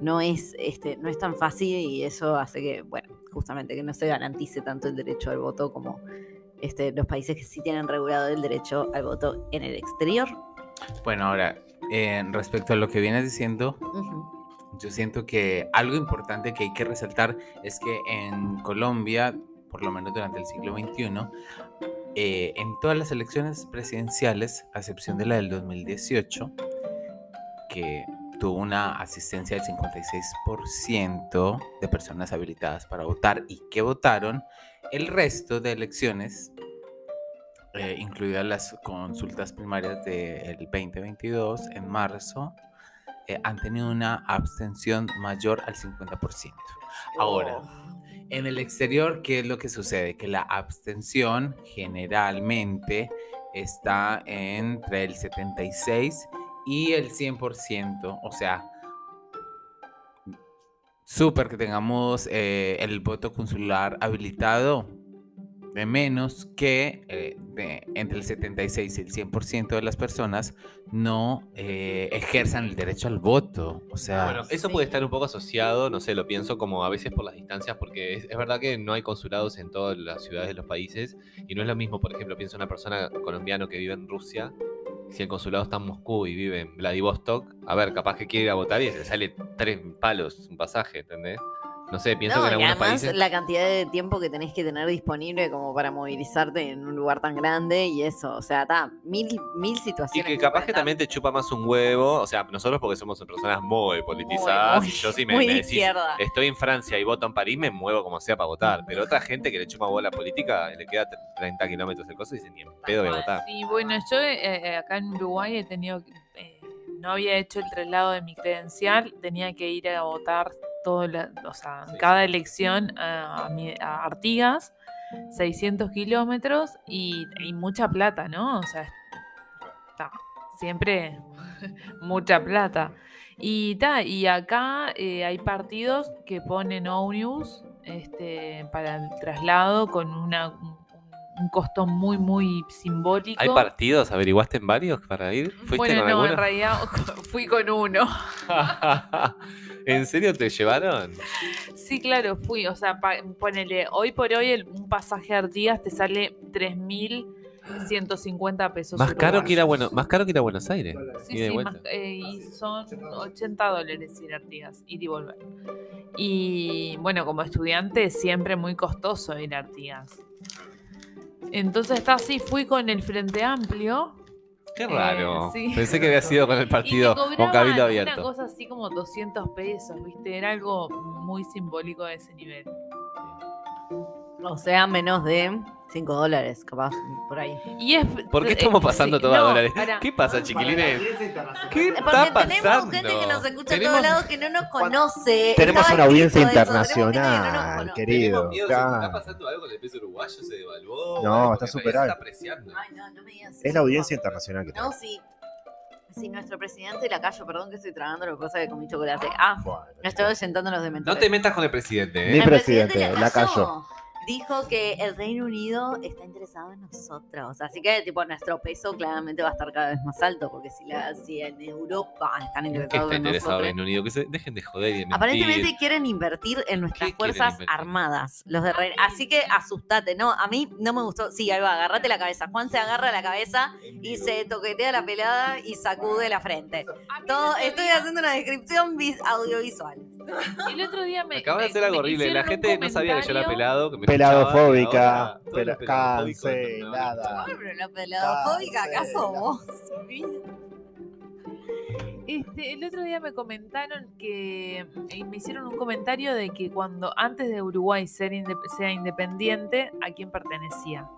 B: No es, este, no es tan fácil y eso hace que, bueno, justamente que no se garantice tanto el derecho al voto como este, los países que sí tienen regulado el derecho al voto en el exterior.
D: Bueno, ahora, eh, respecto a lo que vienes diciendo, yo siento que algo importante que hay que resaltar es que en Colombia, por lo menos durante el siglo XXI, eh, en todas las elecciones presidenciales, a excepción de la del 2018, que tuvo una asistencia del 56% de personas habilitadas para votar y que votaron, el resto de elecciones, eh, incluidas las consultas primarias del 2022 en marzo, eh, han tenido una abstención mayor al 50%. Ahora, en el exterior, ¿qué es lo que sucede? Que la abstención generalmente está entre el 76 y el 100%. O sea, súper que tengamos eh, el voto consular habilitado de menos que eh, entre el 76 y el 100% de las personas no eh, ejerzan el derecho al voto. O sea,
A: Bueno, eso puede estar un poco asociado, no sé, lo pienso como a veces por las distancias, porque es, es verdad que no hay consulados en todas las ciudades de los países, y no es lo mismo, por ejemplo, pienso en una persona colombiana que vive en Rusia, si el consulado está en Moscú y vive en Vladivostok, a ver, capaz que quiere ir a votar y se sale tres palos un pasaje, ¿entendés? No sé, pienso
B: No,
A: que en
B: y
A: algunos
B: además
A: países...
B: la cantidad de tiempo que tenés que tener disponible como para movilizarte en un lugar tan grande y eso, o sea, está mil, mil
A: Y
B: situaciones.
A: que
B: que
A: capaz que también te chupa más un huevo, o sea, nosotros porque somos personas muy politizadas,
B: muy-
A: y yo si me,
B: muy
A: me
B: de
A: decís,
B: izquierda.
A: estoy en Francia y voto en París, me muevo como sea para votar. Pero otra gente que le chupa bola política, le queda 30 kilómetros el coso y dice, ni en pedo de votar.
C: Sí, bueno, yo eh, eh, acá en Uruguay he tenido, que- eh, no había hecho el traslado de mi credencial, tenía que ir a votar todo la- o sea,
A: Sí.
C: cada elección a, Artigas, 600 kilómetros y, y mucha plata, ¿no? O sea, está, siempre mucha plata. Y, ta, y acá eh, hay partidos que ponen ONUS este, para el traslado con una, un, costo muy, muy simbólico.
A: ¿Hay partidos? ¿Averiguaste en varios para ir? ¿Fuiste
C: bueno,
A: con
C: no, en realidad fui con uno.
A: ¿En serio te llevaron?
C: Sí, claro, fui. O sea, ponele, hoy por hoy el- un pasaje a Artigas te sale 3.150 pesos.
A: Más caro, que ir a
C: uruguayos.
A: bueno, más caro que ir a Buenos Aires.
C: Sí, sí, más- eh, y son 80 dólares ir a Artigas, ir y volver. Y bueno, como estudiante es siempre muy costoso ir a Artigas. Entonces está así, fui con el Frente Amplio.
A: Qué
C: Eh,
A: raro.
C: sí.
A: Pensé que había sido con el partido con cabildo
C: Una
A: abierto.
C: cosa así como 200 pesos, ¿viste? Era algo muy simbólico de ese nivel.
B: O sea, menos de 5 dólares, capaz, por ahí.
C: Y es,
A: ¿Por qué
C: eh,
A: estamos pasando
C: sí,
A: todo a
C: no,
A: dólares? ¿Qué pasa, chiquilines? ¿Qué
B: Porque
A: está
B: tenemos
A: pasando?
B: gente que nos escucha a
A: Tenemos-
B: todos lados que no nos conoce.
E: Tenemos una audiencia
B: tenemos no
E: internacional, querido.
A: Tenemos miedo, ¿se está
E: Claro.
A: pasando algo con el peso uruguayo? ¿Se devaluó?
E: No, está
A: porque
E: súper alto.
B: Ay, no, no me digas
E: Es la audiencia internacional que
B: No,
E: tenemos.
B: sí. Sí, nuestro presidente la callo, perdón que estoy tragando lo que pasa que comí chocolate. Ah,
E: Bueno,
B: me estoy oyentándolos de
A: No
B: mentira.
A: te metas con el presidente,
E: Ni
A: ¿eh?
E: presidente, la
B: Lacayo. Dijo que el Reino Unido está interesado en nosotros. Así que, tipo, nuestro peso claramente va a estar cada vez más alto, porque si, la, si en Europa están
A: ¿Qué
B: interesados
A: está
B: en
A: interesado
B: nosotros.
A: Reino Unido? Que se dejen de joder y de mentir.
B: Aparentemente quieren invertir en nuestras
A: ¿Qué quieren
B: fuerzas armadas, los de Reino- Así que asustate, ¿no? A mí no me gustó. Sí, ahí va, agarrate la cabeza. Juan se agarra la cabeza y se toquetea la pelada y sacude la frente. Todo, estoy haciendo una descripción vis- audiovisual.
C: El otro día me.
A: Acaba de hacer algo horrible. La gente no sabía que yo era pelado. Que me
E: Peladofóbica, pela- cancelada.
B: Pero la peladofóbica, ¿acaso vos?
C: Este, el otro día me comentaron que eh, me hicieron un comentario de que cuando antes de Uruguay ser inde- sea independiente, ¿a quién pertenecía?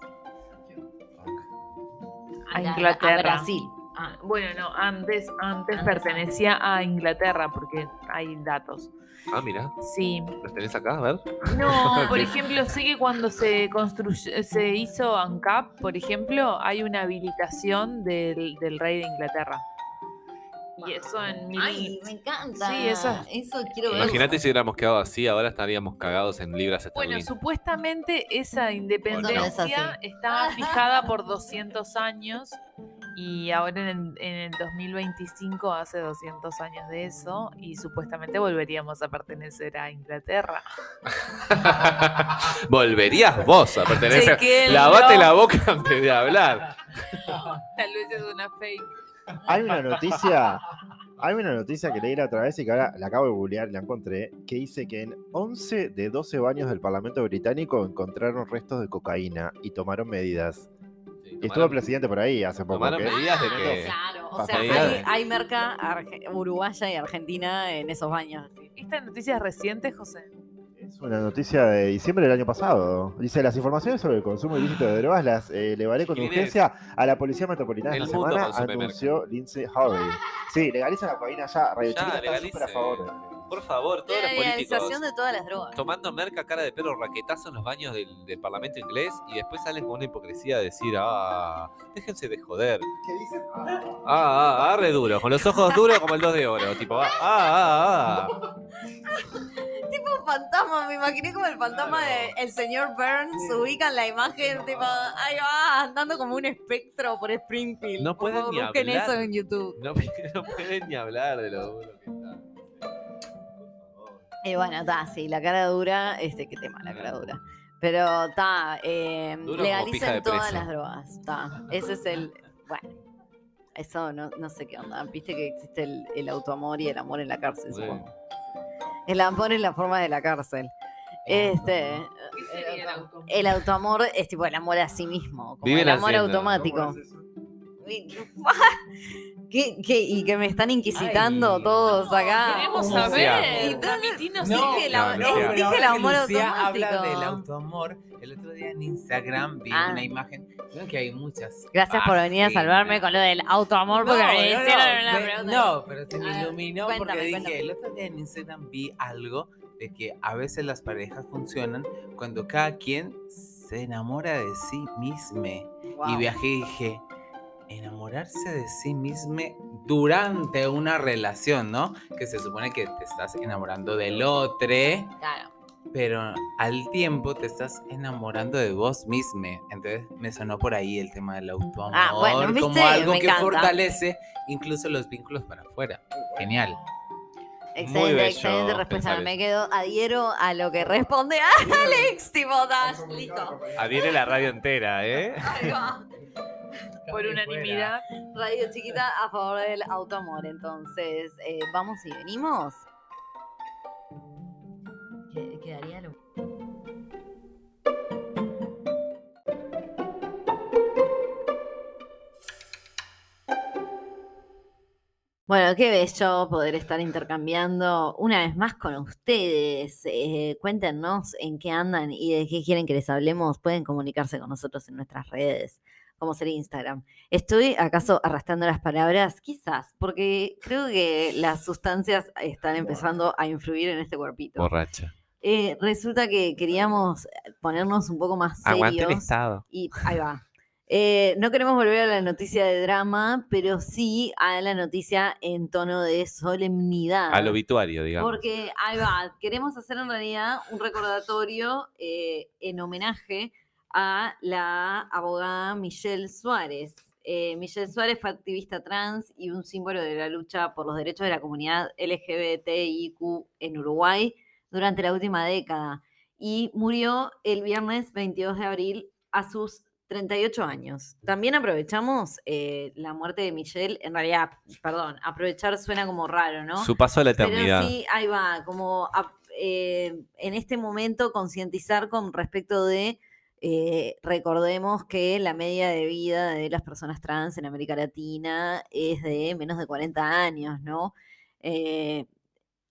C: A
B: la-
C: Inglaterra.
B: A Brasil.
C: Ah, bueno, no, antes, antes pertenecía a Inglaterra porque hay datos.
A: Ah, mira,
C: Sí.
A: los tenés acá, a ver.
C: No, por ejemplo, sé que cuando se construyó, se hizo ANCAP, por ejemplo, hay una habilitación del, del rey de Inglaterra. Y eso en mil...
B: Ay, me encanta.
C: Sí, eso-
B: Eso quiero ver.
A: Imagínate si hubiéramos quedado así, ahora estaríamos cagados en libras
C: Bueno,
A: esterlinas.
C: supuestamente esa independencia
B: no es
C: estaba fijada por 200 años y ahora en el, en el 2025 hace 200 años de eso y supuestamente volveríamos a pertenecer a Inglaterra.
A: Volverías vos a pertenecer.
C: Chequéenlo.
A: Lavate la boca antes de hablar.
C: Tal vez es una fake.
E: Hay una noticia, hay una noticia que leí la otra vez y que ahora la acabo de googlear y la encontré, que dice que en 11 de 12 baños del Parlamento británico encontraron restos de cocaína y tomaron medidas. Y estuvo el presidente por ahí hace poco.
A: tomaron
E: que-
A: medidas de que.
B: Claro, o sea, hay, merca uruguaya y argentina en esos baños.
C: ¿Esta noticia es reciente, José?
E: Es una noticia de diciembre del año pasado. Dice, las informaciones sobre el consumo ilícito de drogas las eh, elevaré con
A: ¿Quién
E: urgencia a la Policía Metropolitana
A: El
E: esta semana, anunció Lindsay Harvey. Sí, legaliza la cocaína ya. Radio
A: Ya,
E: Chiquita está súper a favor.
A: Por favor, todos
B: La
A: los políticos
B: legalización de todas las drogas.
A: tomando merca cara de perro raquetazo en los baños del, del Parlamento inglés y después salen con una hipocresía de decir, ah, déjense de joder.
E: ¿Qué dicen?
A: Ah, ah, ah, re duro, con los ojos duros como el 2 de oro, tipo, ah, ah, ah.
B: Tipo fantasma, me imaginé como el fantasma del señor Burns. Se ubica en la imagen, tipo, ahí va, andando como un espectro por Springfield.
A: No pueden ni
B: Busquen
A: hablar.
B: eso en YouTube.
A: No, no pueden ni hablar de lo duro que.
B: Y bueno, está, sí, la cara dura, este, qué tema, la cara dura. Pero está, eh, legalicen todas las drogas. Está, ese es el. Bueno, eso no, no sé qué onda. Viste que existe el, el autoamor y el amor en la cárcel,
A: Bueno.
B: supongo. El amor en la forma de la cárcel. Este.
C: ¿Qué sería el auto?
B: El autoamor es tipo el amor a sí mismo, como
A: Viven
B: el amor
A: haciendo.
B: automático. ¿Qué, qué? Y que me están inquisitando
D: Ay.
B: todos acá.
C: Queremos saber.
B: y todo- No,
C: dije
A: no, no,
B: el amor
D: Lucía habla
B: automático.
D: del autoamor. El otro día en Instagram vi
B: Ah.
D: una imagen. Creo que hay muchas.
B: Gracias por venir a salvarme con lo del autoamor porque me hicieron una pregunta.
D: no, pero se me
B: A ver,
D: iluminó
B: cuéntame,
D: porque dije,
B: cuéntame.
D: el otro día en Instagram vi algo de que a veces las parejas funcionan cuando cada quien se enamora de sí mismo.
B: Wow.
D: Y viajé y dije, enamorarse de sí mismo durante una relación, ¿no? Que se supone que te estás enamorando del otro,
B: Claro.
D: pero al tiempo te estás enamorando de vos mismo. Entonces me sonó por ahí el tema del autoamor
B: Ah, bueno,
D: como algo
B: Me
D: que
B: encanta.
D: fortalece incluso los vínculos para afuera. Genial.
B: Excelente, excelente respuesta. Me quedo, adhiero a lo que responde Alex, tipo Dash, listo.
A: Adhiere la radio entera, ¿eh?
B: Ahí va.
C: Por unanimidad.
B: Radio chiquita a favor del autoamor. Entonces, eh, vamos y venimos. Que- Quedaría lo. Bueno, qué bello poder estar intercambiando una vez más con ustedes. Eh, cuéntenos en qué andan y de qué quieren que les hablemos. Pueden comunicarse con nosotros en nuestras redes, como ser Instagram. ¿Estoy acaso arrastrando las palabras? Quizás, porque creo que las sustancias están empezando a influir en este cuerpito.
A: Borracha.
B: Eh, resulta que queríamos ponernos un poco más serios.
A: Aguante el estado.
B: Y ahí va. Eh, no queremos volver a la noticia de drama, pero sí a la noticia en tono de solemnidad.
A: Al obituario, digamos.
B: Porque ahí va, queremos hacer en realidad un recordatorio eh, en homenaje a la abogada Michelle Suárez. Eh, Michelle Suárez fue activista trans y un símbolo de la lucha por los derechos de la comunidad LGBTIQ en Uruguay durante la última década y murió el viernes 22 de abril a sus 38 años. También aprovechamos eh, la muerte de Michelle, en realidad, perdón, aprovechar suena como raro, ¿no?
A: Su paso a la
B: Pero
A: eternidad.
B: sí, ahí va, como ap- eh, en este momento concientizar con respecto de, eh, recordemos que la media de vida de las personas trans en América Latina es de menos de 40 años, ¿no? Eh,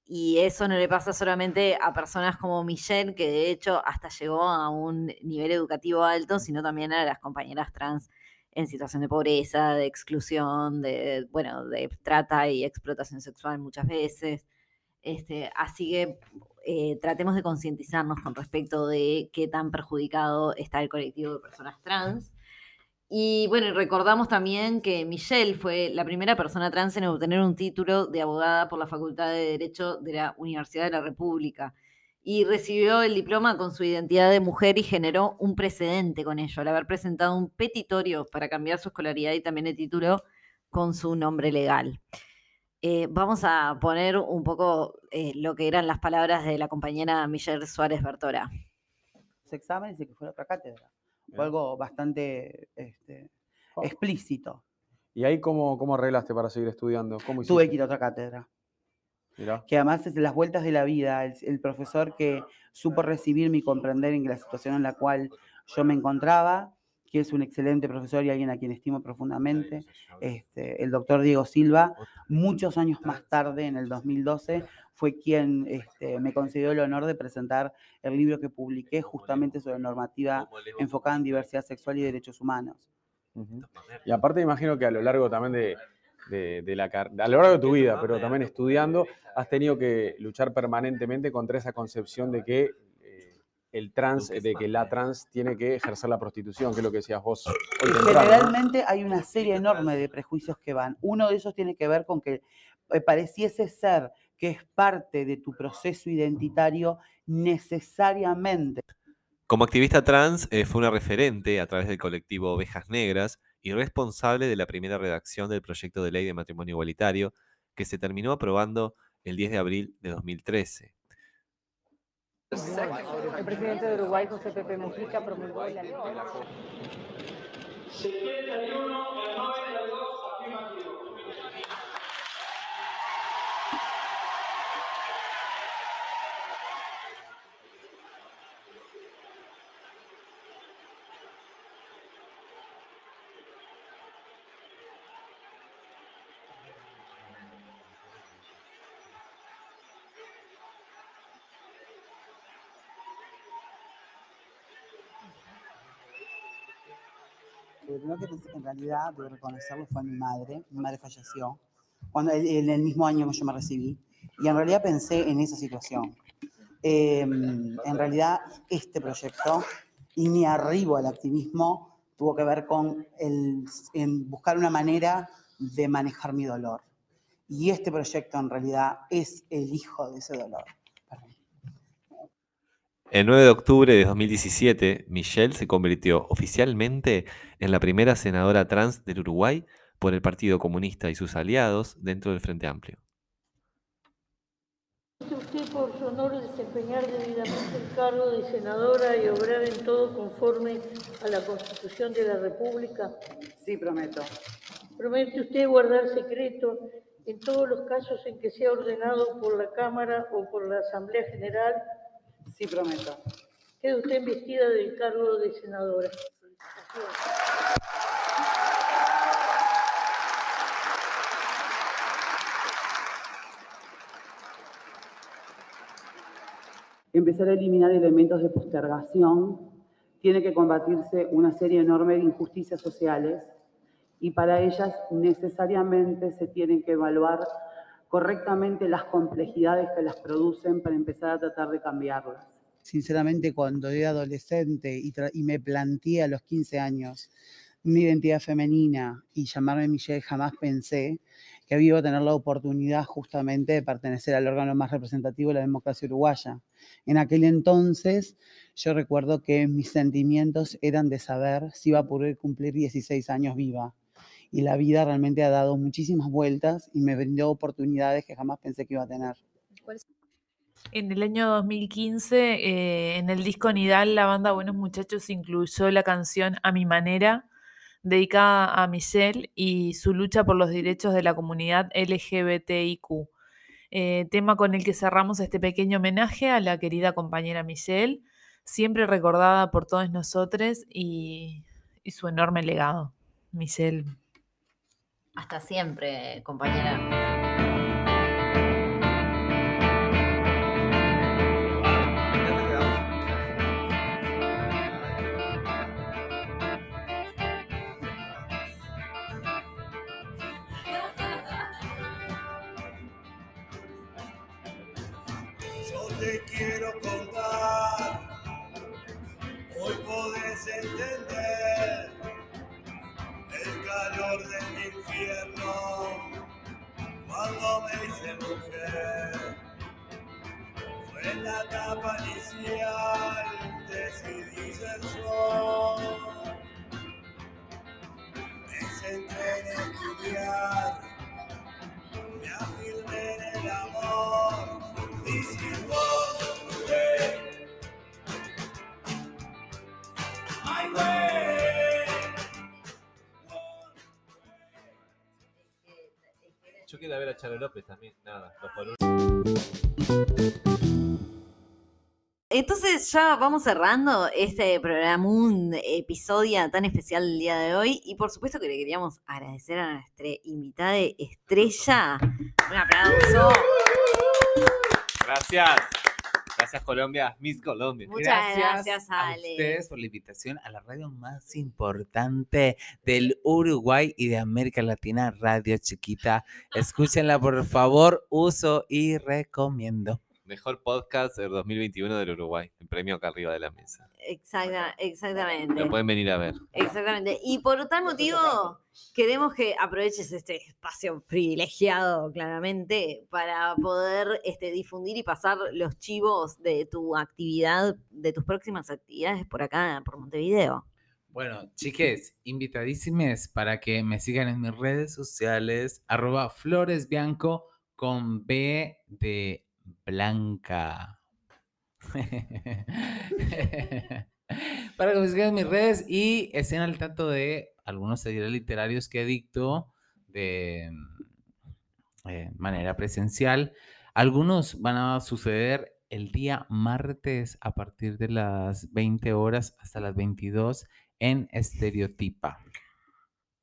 B: y eso no le pasa solamente a personas como Michelle, que de hecho hasta llegó a un nivel educativo alto, sino también a las compañeras trans en situación de pobreza, de exclusión, de, bueno, de trata y explotación sexual muchas veces. Este, así que eh, tratemos de concientizarnos con respecto de qué tan perjudicado está el colectivo de personas trans. Y bueno, recordamos también que Michelle fue la primera persona trans en obtener un título de abogada por la Facultad de Derecho de la Universidad de la República. Y recibió el diploma con su identidad de mujer y generó un precedente con ello, al haber presentado un petitorio para cambiar su escolaridad y también el título con su nombre legal. Eh, vamos a poner un poco eh, lo que eran las palabras de la compañera Michelle Suárez Bertora.
G: los exámenes y que fuera otra cátedra. Fue algo bastante este, explícito.
H: ¿Y ahí cómo, cómo arreglaste para seguir estudiando? ¿Cómo
G: Tuve que ir a otra cátedra.
H: Mirá.
G: Que además es de las vueltas de la vida, el, el profesor que supo recibirme y comprender en la situación en la cual yo me encontraba, que es un excelente profesor y alguien a quien estimo profundamente, este, el doctor Diego Silva, muchos años más tarde, en el 2012, fue quien este, me concedió el honor de presentar el libro que publiqué justamente sobre normativa enfocada en diversidad sexual y derechos humanos.
H: Y aparte imagino que a lo largo también de, de- de la a lo largo de tu vida, pero también estudiando, has tenido que luchar permanentemente contra esa concepción de que el trans, de que la trans tiene que ejercer la prostitución, que es lo que decías vos hoy.
G: Generalmente hay una serie enorme de prejuicios que van. Uno de ellos tiene que ver con que eh, pareciese ser que es parte de tu proceso identitario necesariamente.
A: Como activista trans, eh, fue una referente a través del colectivo Ovejas Negras y responsable de la primera redacción del proyecto de ley de matrimonio igualitario que se terminó aprobando el 10 de abril de 2013.
I: El presidente de Uruguay, José Pepe Mujica, promulgó la ley.
G: Lo primero que en realidad, debo reconocerlo, fue mi madre. Mi madre falleció cuando, en el mismo año que yo me recibí. Y en realidad pensé en esa situación. Eh, en realidad, este proyecto y mi arribo al activismo tuvo que ver con el, en buscar una manera de manejar mi dolor. Y este proyecto en realidad es el hijo de ese dolor.
A: El 9 de octubre de 2017, Michelle se convirtió oficialmente en la primera senadora trans del Uruguay por el Partido Comunista y sus aliados dentro del Frente Amplio.
I: usted por su honor desempeñar debidamente el cargo de senadora y obrar en todo conforme a la Constitución de la República?
G: Sí, prometo.
I: ¿Promete usted guardar secreto en todos los casos en que sea ordenado por la Cámara o por la Asamblea General?
G: Sí, prometo.
I: Queda usted investida del cargo de senadora.
G: empezar a eliminar elementos de postergación, tiene que combatirse una serie enorme de injusticias sociales y para ellas necesariamente se tienen que evaluar correctamente las complejidades que las producen para empezar a tratar de cambiarlas. Sinceramente, cuando era adolescente y, me planteé a los 15 años una identidad femenina y llamarme Michelle, jamás pensé que iba a tener la oportunidad justamente de pertenecer al órgano más representativo de la democracia uruguaya. En aquel entonces yo recuerdo que mis sentimientos eran de saber si iba a poder cumplir 16 años viva. Y la vida realmente ha dado muchísimas vueltas y me brindó oportunidades que jamás pensé que iba a tener.
C: En el año 2015, eh, en el disco Nidal, la banda Buenos Muchachos incluyó la canción A mi manera, dedicada a Michelle y su lucha por los derechos de la comunidad LGBTIQ. Eh, tema con el que cerramos este pequeño homenaje a la querida compañera Michelle, siempre recordada por todos nosotros y, y su enorme legado. Michelle.
B: Hasta siempre, compañera.
J: Infierno cuando me hice mujer. Fue la etapa inicial,
A: López también. Nada, dos por uno.
B: Entonces ya vamos cerrando este programa, un episodio tan especial del día de hoy. Y por supuesto que le queríamos agradecer a nuestra invitada estrella. Un aplauso.
A: Gracias. Gracias, Colombia. Miss Colombia.
B: Muchas gracias,
D: a
B: Ale.
D: ustedes por la invitación a la radio más importante del Uruguay y de América Latina, Radio Chiquita. Escúchenla, por favor, uso y recomiendo.
A: Mejor podcast del 2021 del Uruguay. El premio acá arriba de la mesa.
B: Exacta, exactamente.
A: Lo pueden venir a ver.
B: Exactamente. Y por tal motivo, queremos que aproveches este espacio privilegiado, claramente, para poder este, difundir y pasar los chivos de tu actividad, de tus próximas actividades por acá, por Montevideo.
D: Bueno, chiques, invitadísimes para que me sigan en mis redes sociales, arroba floresbianco con B de Blanca. para que me sigan en mis redes y estén al tanto de algunos talleres literarios que dicto de eh, manera presencial. Algunos van a suceder el día martes a partir de las 20 horas hasta las 22 en Estereotipa.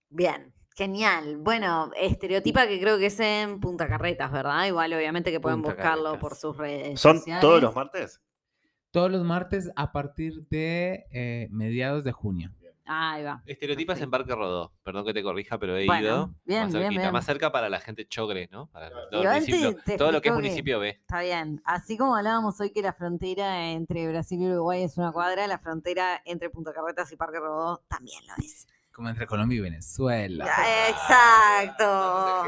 B: Bien, genial. Bueno, estereotipa que creo que es en Punta Carretas, ¿verdad? Igual obviamente que pueden
D: Punta
B: buscarlo
D: Carretas.
B: por sus redes.
E: ¿Son
B: sociales.
E: todos los martes?
D: Todos los martes a partir de eh, mediados de junio.
B: Ahí va.
A: Estereotipas en Parque Rodó. Perdón que te corrija, pero he
B: Bueno,
A: ido.
B: bien,
A: más
B: bien,
A: cerquita.
B: bien.
A: Más cerca para la gente chogre, ¿no? Para todo, el
B: Igual te-
A: municipio-
B: te
A: todo lo que es municipio B.
B: Está bien. Así como hablábamos hoy que la frontera entre Brasil y Uruguay es una cuadra, la frontera entre Punta Carretas y Parque Rodó también lo es.
D: Como entre Colombia y Venezuela.
B: Exacto.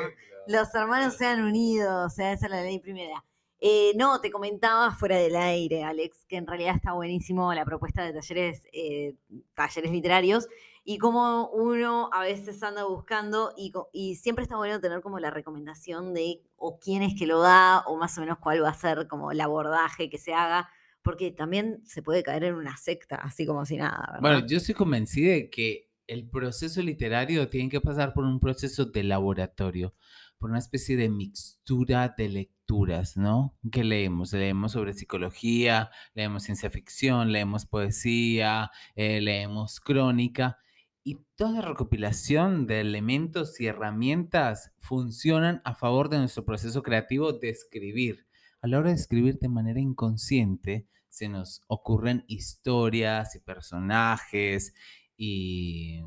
B: Los hermanos sean unidos, o sea, esa es la ley primera. Eh, no, te comentaba fuera del aire, Alex, que en realidad está buenísimo la propuesta de talleres, eh, talleres literarios y como uno a veces anda buscando y siempre está bueno tener como la recomendación de o quién es que lo da o más o menos cuál va a ser como el abordaje que se haga, porque también se puede caer en una secta, así como si nada, ¿verdad?
D: Bueno, yo estoy convencida de que el proceso literario tiene que pasar por un proceso de laboratorio, por una especie de mixtura de lecturas, ¿no? ¿Qué leemos? Leemos sobre psicología, leemos ciencia ficción, leemos poesía, eh, leemos crónica. Y toda recopilación de elementos y herramientas funcionan a favor de nuestro proceso creativo de escribir. A la hora de escribir de manera inconsciente, se nos ocurren historias y personajes y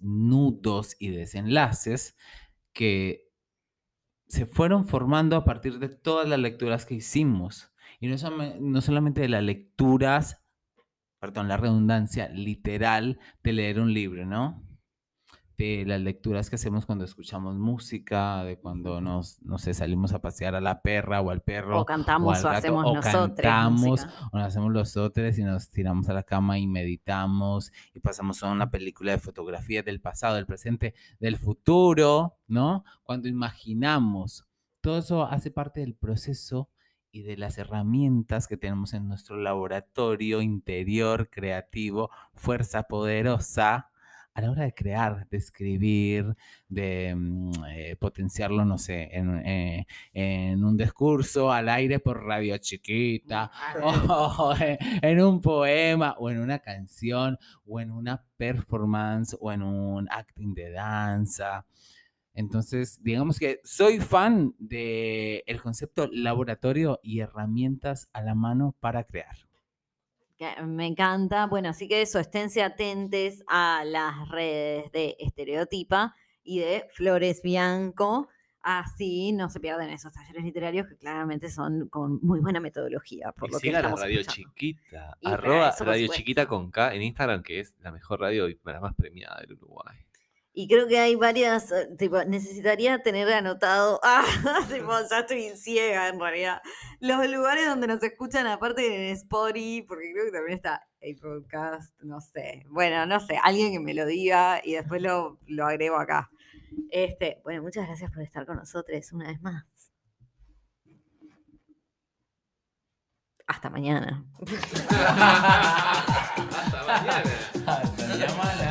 D: nudos y desenlaces que se fueron formando a partir de todas las lecturas que hicimos. Y no, no solamente de las lecturas, perdón, la redundancia literal de leer un libro, ¿no? De las lecturas que hacemos cuando escuchamos música, de cuando nos, no sé, salimos a pasear a la perra o al perro.
B: O cantamos o
D: gato,
B: hacemos
D: o
B: nosotros.
D: cantamos,
B: música.
D: o nos hacemos los otros y nos tiramos a la cama y meditamos y pasamos a una película de fotografía del pasado, del presente, del futuro, ¿no? Cuando imaginamos, todo eso hace parte del proceso y de las herramientas que tenemos en nuestro laboratorio interior creativo, fuerza poderosa a la hora de crear, de escribir, de mm, eh, potenciarlo, no sé, en, eh, en un discurso al aire por radio chiquita, o en, en un poema, o en una canción, o en una performance, o en un acting de danza. Entonces, digamos que soy fan del concepto laboratorio y herramientas a la mano para crear.
B: Que Me encanta. Bueno, así que eso, esténse atentes a las redes de Estereotipa y de Flores Bianco. Así no se pierden esos talleres literarios que claramente son con muy buena metodología. Por
A: Y
B: lo que
A: sigan a
B: estamos
A: Radio
B: escuchando.
A: Chiquita,
B: Y
A: arroba
B: eso,
A: Radio
B: supuesto.
A: Chiquita con K en Instagram, que es la mejor radio y la más premiada del Uruguay.
B: Y creo que hay varias, eh, tipo, necesitaría tener anotado, ah, tipo, ya estoy ciega en realidad, los lugares donde nos escuchan aparte en Spotify, porque creo que también está el podcast, no sé, bueno, no sé, alguien que me lo diga y después lo, lo agrego acá. Este, bueno, muchas gracias por estar con nosotros una vez más. Hasta mañana.
A: Hasta mañana.
B: Banana.
F: Si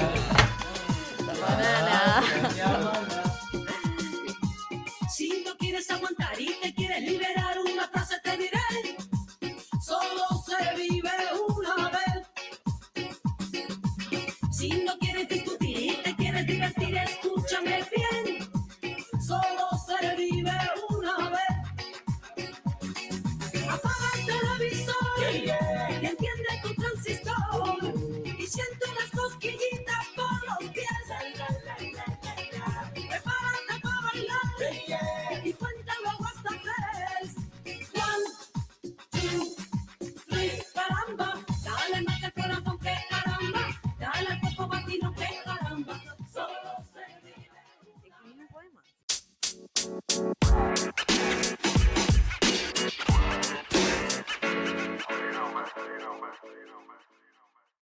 F: que quieres liberar.